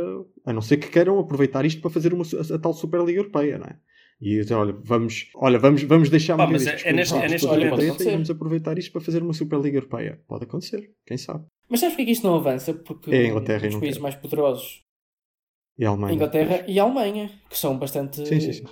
a não ser que queiram aproveitar isto para fazer uma, su- a, tal Superliga Europeia, não é? E dizer, olha, vamos, olha, vamos, vamos deixar Pá, mas é- é neste- é neste momento. e vamos aproveitar isto para fazer uma Superliga Europeia. Pode acontecer, quem sabe? Mas sabes porque é que isto não avança? Porque É a Inglaterra e os países mais poderosos, E a Alemanha. Inglaterra e a Alemanha, que são bastante Sim, sim, sim.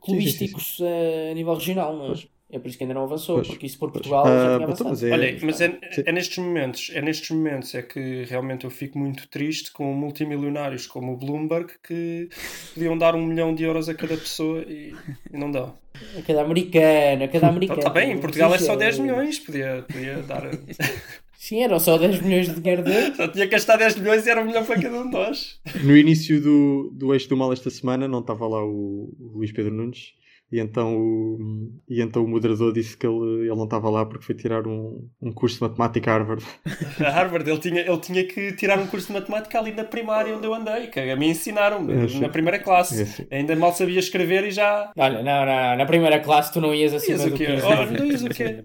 clubísticos eh, a nível regional, não é? Pois. É por isso que ainda não avançou, Pois. porque isso por Pois. Portugal já Ah, tinha avançado. mas é- Olha, mas é, é nestes momentos, é nestes momentos é que realmente eu fico muito triste com multimilionários como o Bloomberg que podiam dar um milhão de euros a cada pessoa e, e não dão. A cada americano, a cada Então americano. está bem, em Portugal é só 10 Sim, milhões, podia, podia dar. Sim, eram só 10 milhões de dinheiro dele. Só tinha que gastar 10 milhões e era um milhão para cada um de nós. No início do, do Eixo do Mal esta semana não estava lá o, o Luís Pedro Nunes e então o, e então o moderador disse que ele, ele não estava lá porque foi tirar um, um curso de matemática a Harvard. A Harvard, ele tinha, ele tinha que tirar um curso de matemática ali na primária onde eu andei, que a mim ensinaram É, na primeira classe. É. Ainda mal sabia escrever e já. Olha, não, não, na primeira classe tu não ias acima Ias o do quê? 15. Ora, não ias o quê?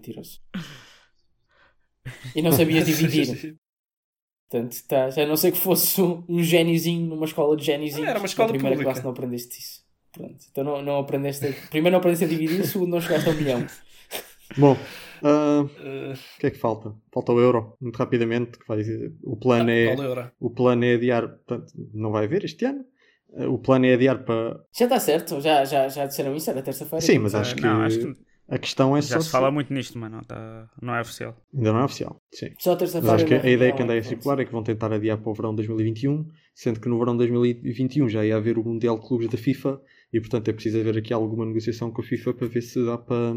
E não sabias dividir. Portanto, estás, a não ser que fosse um, um géniozinho numa escola de géniozinhos. Ah, era uma escola na primeira pública. classe não aprendeste isso. Pronto. Então não, não aprendeste. a- Primeiro não aprendeste a dividir, segundo não chegaste a um milhão. Bom, ah, eh, o que é que falta? Falta o euro, muito rapidamente. Que vai, o, plano é, qual euro? o plano é adiar, portanto, não vai haver este ano. Ah, O plano é adiar para. Já está certo, já, já, já disseram isso, era terça-feira. Sim, mas acho Eh, que, não, acho que a questão é já só. se fala muito nisto, mas não, tá, não é oficial. Ainda não é oficial. Sim. Só Mas terça-feira. acho que a ideia que anda a pronto. circular é que vão tentar adiar para o verão de 2021, sendo que no verão de 2021 já ia haver o Mundial de Clubes da FIFA e, portanto, é preciso haver aqui alguma negociação com a FIFA para ver se dá para,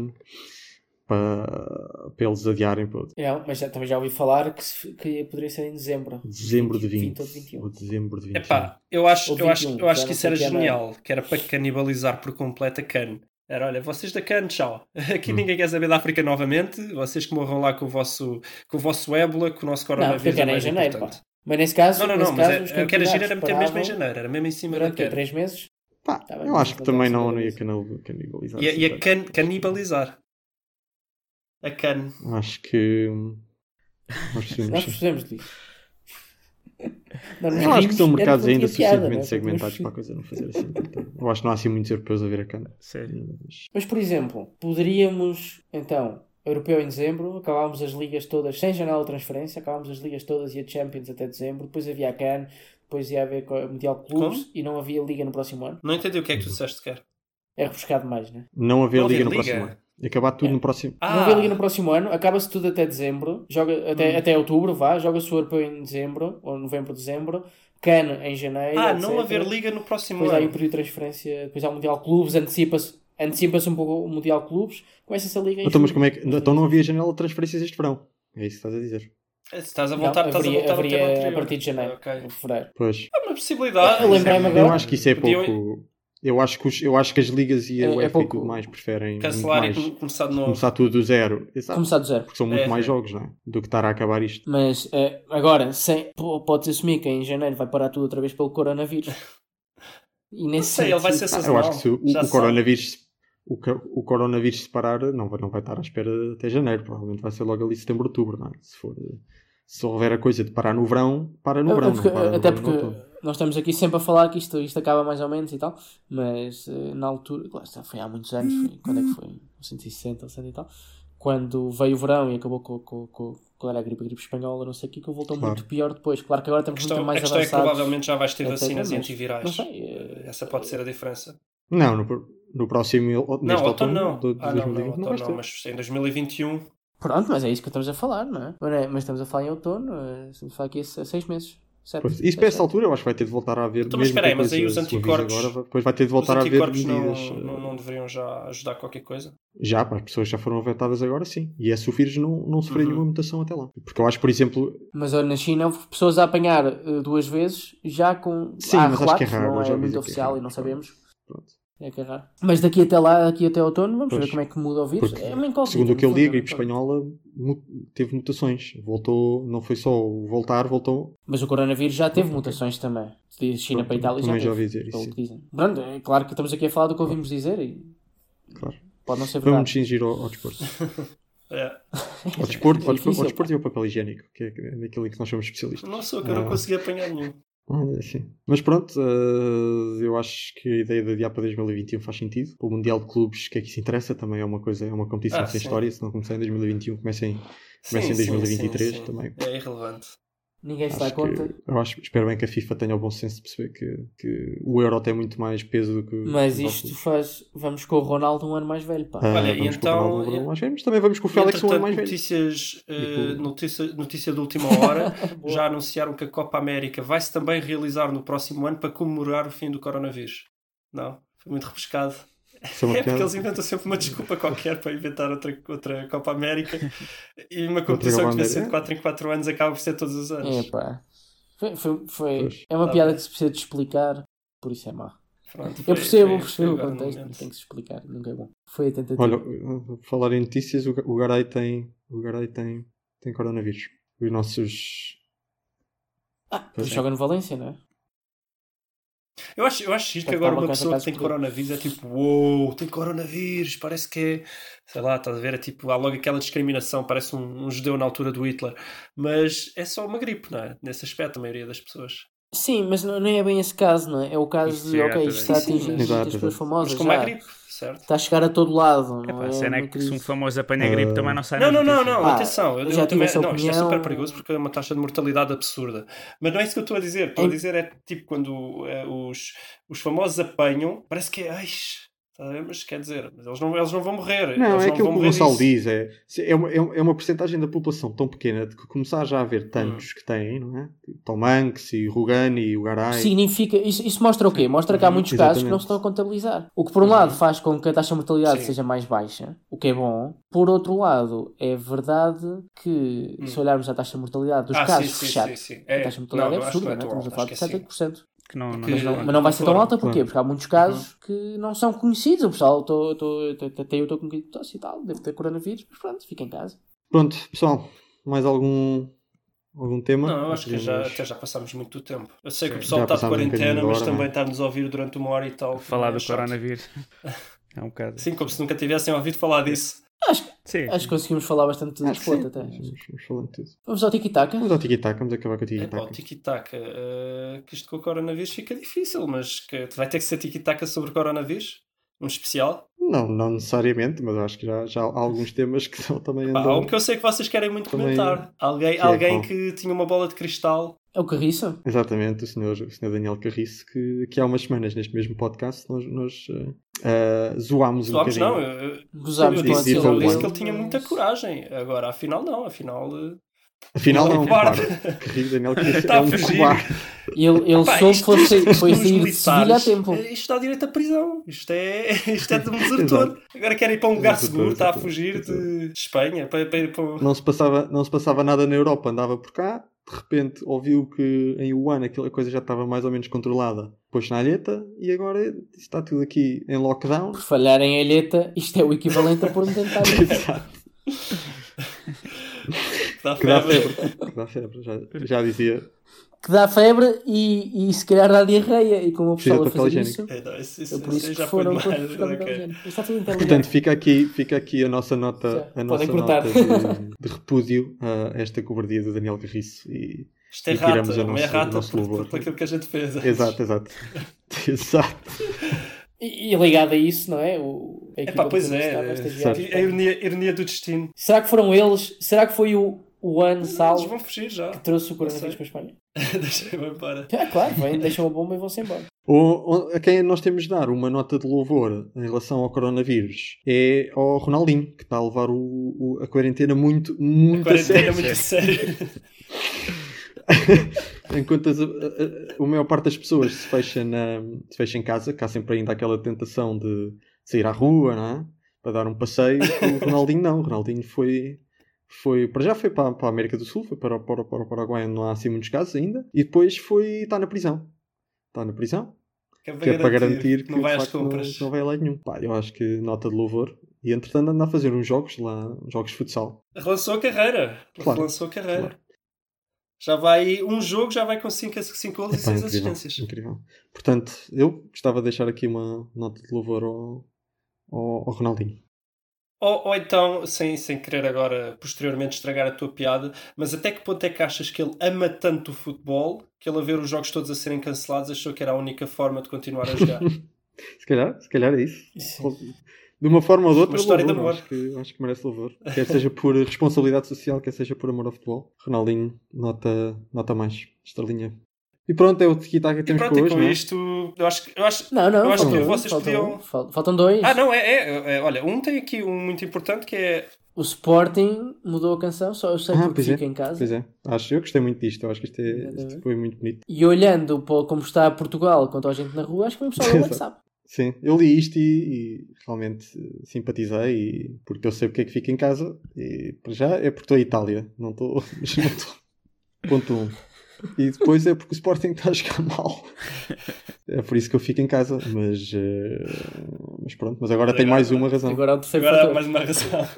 para, para eles adiarem para Não, mas já, também já ouvi falar que, se- que poderia ser em dezembro. dezembro de 20. 20 ou de 21. ou dezembro de 21. Epá, eu acho, Ou eu acho, 21, eu acho que não isso era que ano genial, que era para canibalizar por completo a CAN. Era, olha, vocês da CAN, tchau. Aqui Hum. ninguém quer saber da África novamente. Vocês que morram lá com o vosso, com o vosso ébola, com o nosso Não, coronavírus. porque era é em mais janeiro, importante. pá. Mas nesse caso, Não, não, não, mas caso, os é, eu quero agir era meter mesmo em janeiro, era mesmo em cima da? CAN. três meses? Pá, Tá eu acho que também não, não ia canibalizar. Ia, ia can, canibalizar. A CAN. Acho que. hum, Nós precisamos. Disso. Não, Eu acho que rimos, são mercados ainda suficientemente não é? segmentados para a coisa não fazer assim. Eu acho que não há assim muitos europeus a ver a cana. Sério. Mas- Mas, por exemplo, poderíamos, então, europeu em dezembro, acabámos as ligas todas sem janela de transferência, acabámos as ligas todas e a Champions até dezembro, depois havia a CAN, depois ia haver Mundial de Clubes Como? e não havia liga no próximo ano. Não entendi o que é que tu disseste, quer. É rebuscado mais, né? Não haver Não haver liga no liga? próximo ano. Acabar tudo É. no próximo. Ah, Não havia liga no próximo ano, acaba-se tudo até dezembro, joga até, Hum. até outubro, vá, joga-se o europeu em dezembro, ou novembro, dezembro, CAN em janeiro. ah, etc. não haver liga no próximo Depois há aí o ano. período de transferência, depois há o Mundial de Clubes, antecipa-se antecipa um pouco o Mundial de Clubes, começa-se a liga em Então, mas como é que. Então não havia janela de transferências este verão. É isso que estás a dizer. Se Estás a Não, voltar, estás a haveria, voltar ao tema a partir de janeiro, Ok. em fevereiro. Pois. É uma possibilidade. Eu Eu agora. acho que isso é pouco. Eu acho que, os- eu acho que as ligas e a É- é UEFA e pouco. tudo mais preferem Cancelar e mais come- começar de novo. começar tudo do zero. Exato. Começar do zero. Porque são muito É, mais é. jogos, não é? Do que estar a acabar isto. Mas eh, agora, sem, pô, pode-se assumir que em janeiro vai parar tudo outra vez pelo coronavírus. E Não nesse sei, ele vai ser sentido- Ah, eu sazonal. acho que se o, Já o coronavírus o, o coronavírus se parar não vai, não vai estar à espera até janeiro. Provavelmente vai ser logo ali setembro, outubro, não é? Se for se houver a coisa de parar no verão, para no É, verão. porque- não para no até verão, porque outono. nós estamos aqui sempre a falar que isto, isto acaba mais ou menos e tal, mas eh, na altura, claro, foi há muitos anos, foi- quando é que foi? 1960 ou 60 e tal, quando veio o verão e acabou com, com, com, com era a gripe, a gripe espanhola, não sei o que, que voltou Claro. muito pior depois. Claro que agora A estamos questão, muito a mais questão é que avançados. provavelmente já vais ter vacinas mas antivirais. Não sei. eh, Essa pode ser a diferença. Não, no, no próximo. Neste Não, outono não. de- de Ah, não, não, 2020 outono não, mas em 2021. Pronto, mas é isso que estamos a falar, não é? Mas, é- estamos a falar em outono, eh, estamos a falar aqui a se- seis meses. Sete, Pois, isso sete, para essa altura eu acho que vai ter de voltar a haver. Então, mas espera aí, a mas aí os anticorpos- Agora, depois vai ter de voltar Os a haver anticorpos não, medidas. eh, não, não deveriam já ajudar qualquer coisa? Já, para as pessoas que já foram afetadas agora, sim. E é se o vírus não, não sofrer Uhum. nenhuma mutação até lá. Porque eu acho, por exemplo. Mas olha, na China houve pessoas a apanhar eh, duas vezes, já com. Sim, há mas acho que é relatos, raro, não é muito é oficial raro, e não sabemos. Pronto. É que é raro. Mas daqui até lá, daqui até outono, vamos Pois. ver como é que muda o vírus. Porque, é uma incógnita. segundo o que eu li, a gripe é uma incógnita. espanhola mu- teve mutações. Voltou, não foi só o voltar, voltou. Mas o coronavírus já teve mutações também. De China Pronto, para a Itália já também teve. já ouvi dizer isso, que dizem. Pronto, é claro que estamos aqui a falar do que ouvimos dizer e Claro. pode não ser Vamos verdade. cingir ao, ao desporto. É. Ao desporto, É difícil, ao desporto e ao papel higiênico, que é naquilo em que nós somos especialistas. Não sou, que eu não Ah. consegui apanhar nenhum. Assim. Mas pronto, eh, eu acho que a ideia de adiar para 2021 faz sentido. O Mundial de Clubes, que é que isso interessa, também é uma coisa, é uma competição Ah, sem sim. história. Se não começar em 2021, começa em, começa Sim, em sim, 2023 sim, sim. também. É irrelevante. Ninguém se dá Acho conta. que, eu acho, espero bem que a FIFA tenha o bom senso de perceber que, que o Euro tem muito mais peso do que. Mas isto outros. faz. Vamos com o Ronaldo um ano mais velho, pá. Ah, Olha, vamos com o então- Ronaldo um ano mais velho, mas também vamos com o Félix um ano mais velho. notícias, com- notícia, notícia de última hora já anunciaram que a Copa América vai se também realizar no próximo ano para comemorar o fim do coronavírus. Não, foi muito repescado. É porque eles inventam sempre uma desculpa qualquer para inventar outra, outra Copa América e uma competição que devia ser de América. 4 em 4 anos acaba por ser todos os anos. É pá. Foi, foi, foi- é uma Tá piada bem. que se precisa de explicar, por isso é má. Pronto, Eu foi- percebo, foi- percebo foi o contexto, mas tem que se explicar, nunca é bom. Foi a tentativa. Olha, falar em notícias, o Ga- o Garay tem, o Garay tem, tem coronavírus. Os nossos. ah, pois mas é. joga no Valência, não é? Eu acho, eu acho isto que agora uma pessoa que tem coronavírus é tipo, uou, tem coronavírus, parece que é, sei lá, estás a ver, é tipo, há logo aquela discriminação, parece um, um judeu na altura do Hitler, mas é só uma gripe, não é? Nesse aspecto, a maioria das pessoas. Sim, mas não, não é bem esse caso, não é? É o caso Isto de, chega ok, isto está a atingir muitas pessoas famosas Mas como já. é gripe, certo? Está a chegar a todo lado, Epá, não a é? cena é que se um famoso apanha gripe Ah. também não sai Não, não, não, não, Ah, atenção, eu, eu já eu também, essa não, isto é super perigoso porque é uma taxa de mortalidade absurda. Mas não é isso que eu estou a dizer. Estou a Em- dizer é tipo quando eh, os, os famosos apanham, parece que é, ai, a? Mas quer dizer, mas eles não, eles não vão morrer. Não, eles é não aquilo que o Gonçalo disso. diz. É, é, uma, é uma- é uma porcentagem da população tão pequena de que começar já a haver tantos que têm, não é? Tom Hanks e Rugani e o Garay. Significa, isso, isso mostra o quê? Mostra que há Uhum, muitos casos que exatamente. não se estão a contabilizar. O que por um lado faz com que a taxa de mortalidade Sim. seja mais baixa, o que é bom. Por outro lado, é verdade que Hum. se olharmos a taxa de mortalidade dos Ah, casos sim, sim, fechados, sim, sim. a É, taxa de mortalidade não, é eu acho que absurda, não é estamos a falar de acho que é 7%. Que não, não, Que- Mas não, mas não vai ser tão alta porquê? Claro. Porque há muitos casos que não são conhecidos. O pessoal, tô, tô, tô- até eu estou com um bocadinho de tosse e tal, deve ter coronavírus, mas pronto, fica em casa. Pronto, pessoal, mais algum, algum tema? Não, eu acho que já, até já passámos muito tempo. Eu sei que o pessoal está de um quarentena, bocadinho mas hora, também está-nos a ouvir durante uma hora e tal. Falar É do chato. coronavírus. É um bocado. Sim, como se nunca tivessem ouvido falar disso. Acho, Sim. acho que conseguimos falar bastante de desporto até. Vamos, falando tudo. Vamos ao tiki-taka? Vamos ao tiki-taka, vamos acabar com o É pá, o tiki-taka. tiki-taka. eh, que isto com o coronavírus fica difícil, mas que vai ter que ser tiki-taka sobre coronavírus? Um especial? Não, não necessariamente, mas acho que já, já há alguns temas que são também Pá, há andam. um que eu sei que vocês querem muito Também- comentar. Alguém, Que é alguém qual? que tinha uma bola de cristal. É o Carriço? Exatamente, o senhor, o senhor Daniel Carriço, que, que há umas semanas neste mesmo podcast nós, nós eh, zoámos um Zoámos, bocadinho. não. Eu, eu, Gozámos eu a disse, eu disse que ele tinha muita coragem. Agora, afinal, não. Afinal, eh, Afinal, não, Cobarde. claro. Carriço, Daniel Carriço Está é a um fugir. cobarde. Ele, ele Pá, soube isto- foi, sair- foi sair de Sevilha a tempo. Isto dá direito à prisão. Isto é, isto é de um desertor. Agora quer ir para um lugar Desertor, seguro, está a fugir desertor. de Espanha para, para para um... Não se, passava, não se passava nada na Europa, andava por cá. De repente ouviu que em Wuhan aquela coisa já estava mais ou menos controlada, pôs na alheta e agora está tudo aqui em lockdown. Por falhar em alheta, isto é o equivalente a pôr-me tentar. Exato. Que dá febre. Que dá febre, já, já dizia. Que dá febre e, e se calhar dá diarreia. E como o pessoal a fazer isso, É, não, isso, isso, é por isso isso que já foi foram demais. todos buscar papel ok. higiênico. Isto Está tudo interligado. Portanto, fica aqui, fica aqui a nossa nota, Já, a nossa cortar. nota de, de repúdio a esta cobardia do Daniel Garriço. E... Isto é E tiramos rata, o não é nosso- o rata nosso por, por, por aquilo que a gente fez. antes. Exato, exato. exato. E, e ligado a isso, não é? O, a Epá, pois que é. é, viagem. a ironia, ironia do destino. Será que foram eles? Será que foi o, o Ano Eles Salvo vão fugir já. que trouxe o coronavírus para a Espanha? Deixa-me embora. É claro, vêm, deixam a bomba e vão-se embora. Ou a quem nós temos de dar uma nota de louvor em relação ao coronavírus é ao Ronaldinho, que está a levar o, o- a quarentena muito, muito a Quarentena sério. muito sério. Enquanto as- a, a- a maior parte das pessoas se fecha, na, se fecha em casa, que há sempre ainda aquela tentação de sair à rua, não é? Para dar um passeio. O Ronaldinho não. O Ronaldinho foi, foi para já foi para, para a América do Sul, foi para, para, para o Paraguai, não há assim muitos casos ainda. E depois foi, está na prisão. Está na prisão. Que é Que é para garantir que, não vai às facto, não, compras. não vai a lado nenhum. Pá, eu acho que nota de louvor. E entretanto anda a fazer uns jogos lá, uns jogos de futsal. Relançou a carreira. Claro, Relançou a carreira. claro. Já vai, um jogo já vai com 5 gols e Epá, 6 incrível, assistências. incrível. Portanto, eu gostava de deixar aqui uma nota de louvor ao, ao, ao Ronaldinho. Ou, ou então, sem, sem querer agora posteriormente estragar a tua piada, mas até que ponto é que achas que ele ama tanto o futebol que ele a ver os jogos todos a serem cancelados achou que era a única forma de continuar a jogar? Se calhar, se calhar é isso. De uma forma ou de outra, Uma história de louvor. amor. Acho, que, acho que merece louvor. Quer seja por responsabilidade social, quer seja por amor ao futebol. Ronaldinho, nota, nota mais. Estrelinha. E pronto, é o tiki-taka que e temos pronto, hoje, com não é? isto, eu acho, que- eu acho, Não, não, Eu acho que faltam, vocês faltam, podiam- fal- faltam dois. Ah, não, é, é, é, Olha, um tem aqui um muito importante que é. O Sporting mudou a canção, só eu sei Ah, porque é, fica em casa. Pois é. Acho, eu gostei muito disto. Eu acho que isto, é, isto foi muito bonito. E olhando para como está Portugal toda a gente na rua, acho que o pessoal do Exato. WhatsApp. Sim, eu li isto e, e realmente eh, simpatizei e, porque eu sei porque é que fico em casa e para já é porque estou em Itália, não estou. não estou- Ponto 1. Um. E depois é porque o Sporting está a jogar mal. É por isso que eu fico em casa, mas, eh, mas pronto, mas agora tem mais uma razão. Agora é Agora, fator. mais uma razão.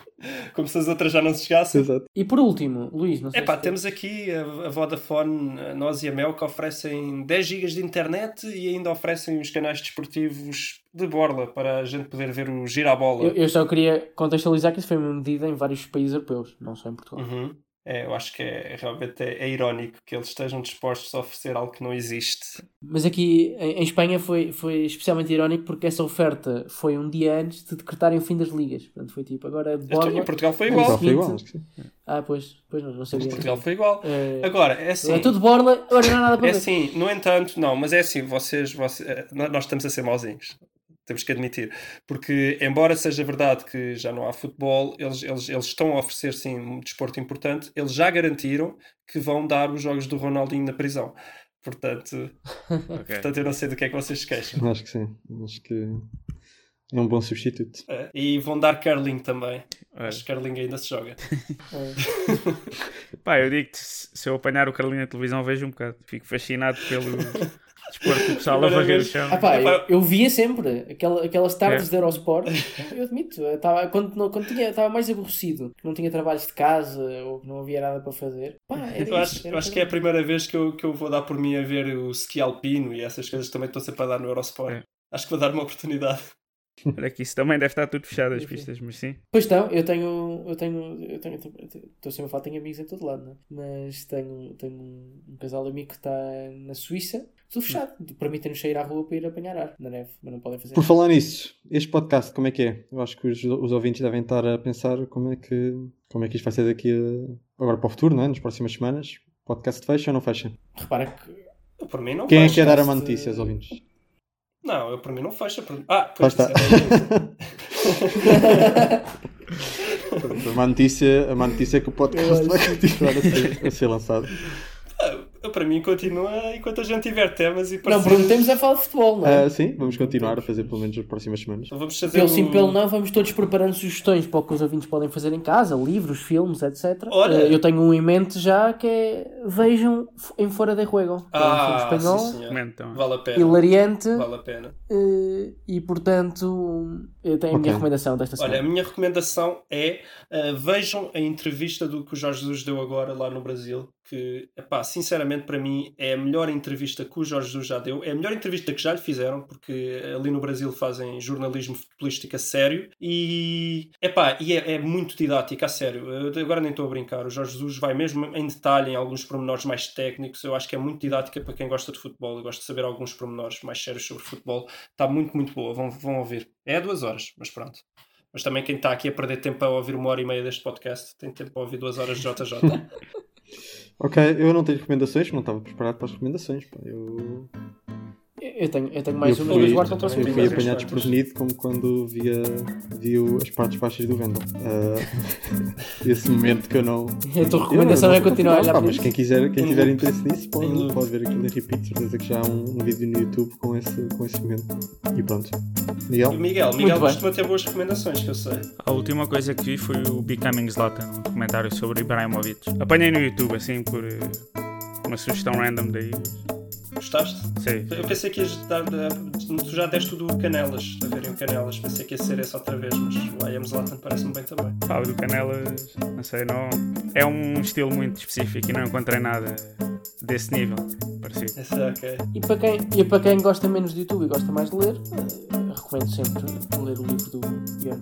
Como se as outras já não se chegassem. Exato. E por último, Luís, não sei Epá, se temos aqui a, a Vodafone, a nós e a Mel, que oferecem 10 GB de internet e ainda oferecem os canais desportivos de borla para a gente poder ver o girabola. eu, eu só queria contextualizar que isso foi uma medida em vários países europeus, não só em Portugal. Uhum. É, eu acho que é, realmente é, é irónico que eles estejam dispostos a oferecer algo que não existe. Mas aqui em, em Espanha foi, foi especialmente irónico porque essa oferta foi um dia antes de decretarem o fim das ligas. Portanto, foi tipo, agora de Então, borla. em Portugal foi Portugal igual. foi igual. Ah, pois, pois não, não sabia. Em Portugal foi igual. É, Agora, é assim. é tudo borla, agora não há nada para É ver. assim, no entanto, não, mas é assim, vocês, vocês eh, nós estamos a ser mauzinhos. Temos que admitir. Porque, embora seja verdade que já não há futebol, eles, eles, eles estão a oferecer, sim, um desporto importante. Eles já garantiram que vão dar os jogos do Ronaldinho na prisão. Portanto, Ok. portanto eu não sei do que é que vocês se queixam. Acho que sim. Acho que é um bom substituto. Eh, E vão dar curling também. Olha. Acho que curling ainda se joga. Pá, eu digo-te, se se eu apanhar o Carlinho na televisão, vejo um bocado. Fico fascinado pelo desporto do pessoal a varrer o chão. Ah pá, eu, eu via sempre aquela, aquelas tardes É. de Eurosport. Eu admito, eu estava, quando, não- quando tinha, estava mais aborrecido, que não tinha trabalhos de casa ou que não havia nada para fazer. Pá, Eu isso, acho, eu acho que é a primeira vez que eu, que eu vou dar por mim a ver o ski alpino e essas coisas que também estou sempre a dar no Eurosport. É. Acho que vou dar uma oportunidade. Olha que isso também deve estar tudo fechado as pistas, mas sim. Pois não, eu tenho, eu tenho, eu tenho, estou sempre a falar, tenho amigos em todo lado, não é? Mas tenho, tenho um, um casal amigo que está na Suíça, tudo fechado, permitem-nos sair à rua para ir apanhar ar na neve, mas não podem fazer Por nada. falar nisso, este podcast, como é que é? Eu acho que os, os ouvintes devem estar a pensar como é que, como é que isto vai ser daqui a, agora para o futuro, não é? Nas próximas semanas. Podcast fecha ou não fecha? Repara que Eu, por mim não Quem é que quer dar a má notícia aos ouvintes? Não, eu por mim não fecha. Por... Ah, pois está. é a má notícia, a má notícia é que o podcast vai continuar a ser, a ser lançado. Para mim continua enquanto a gente tiver temas e Não, parcerias. prometemos é falar de futebol, não é? Ah, sim, vamos continuar a fazer pelo menos as próximas semanas. Então Vamos fazer Pelo sim, um- pelo não, vamos todos preparando sugestões para o que os ouvintes podem fazer em casa, livros, filmes, etc. Olha. Eh, Eu tenho um em mente já que é Vejam em Fora de Juego. que é um Ah, espanhol, sim. Vale a pena. hilariante, Vale a pena. eh, e portanto eu tenho a Ok. minha recomendação desta Olha, a semana. minha recomendação é uh, vejam a entrevista do que o Jorge Jesus deu agora lá no Brasil, que, epá, sinceramente, para mim é a melhor entrevista que o Jorge Jesus já deu. É a melhor entrevista que já lhe fizeram, porque ali no Brasil fazem jornalismo futebolístico a sério e, epá, e é, é muito didático, a sério. Eu agora nem estou a brincar. O Jorge Jesus vai mesmo em detalhe em alguns pormenores mais técnicos. Eu acho que é muito didática para quem gosta de futebol e gosta de saber alguns pormenores mais sérios sobre futebol. Está muito, muito boa. Vão, vão ouvir. É duas horas, mas pronto. Mas também quem está aqui a perder tempo a ouvir uma hora e meia deste podcast tem tempo para ouvir duas horas de JJ. Ok, eu não tenho recomendações, não estava preparado para as recomendações. pá. Eu, Eu tenho, eu tenho mais eu uma, fui, mas guardo para o próximo eu fui apanhado desprevenido como quando via, via as partes baixas do Vendel. Ah, esse momento que eu não. A tua recomendação Eu é não- continuar a olhar para mas quem quiser, quem Em tiver interesse nisso pode, pode ver aquilo em repeat. Certeza que já há um, um vídeo no YouTube com esse, com esse momento. E pronto. Miguel? Miguel, Miguel costuma ter boas recomendações, que eu sei. A última coisa que vi foi o Becoming Zlatan, um documentário sobre Ibrahimovic. Apanhei no YouTube, assim, por eh, uma sugestão random daí. Gostaste? Sei. Eu pensei que ias dar. Tu já deste do Canelas, a verem o Canelas. Pensei que ia ser esse outra vez, mas o I Am Zlatan parece-me bem também. Pá, o do Canelas, não sei, não. É um estilo muito específico e não encontrei nada desse nível. Parecido. Esse é ok. E para, quem, e para quem gosta menos de YouTube e gosta mais de ler, eh, recomendo sempre ler o livro do Ian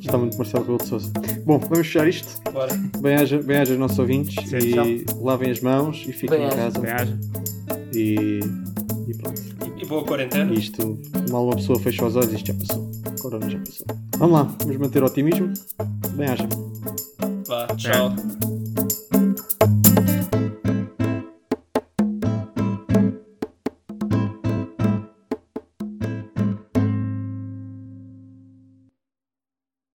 Está muito Marcelo Rebelo de Sousa. Bom, vamos fechar isto. Bora. Bem-aja bem aos nossos ouvintes Sim, e lavem as mãos e fiquem em Bem-aja. casa. Bem, haja. E, e pronto. E, e boa quarentena. Isto, mal uma pessoa fecha os olhos, isto já passou. O corona já passou. Vamos lá, vamos manter o otimismo. Bem-aja. Vá, tchau.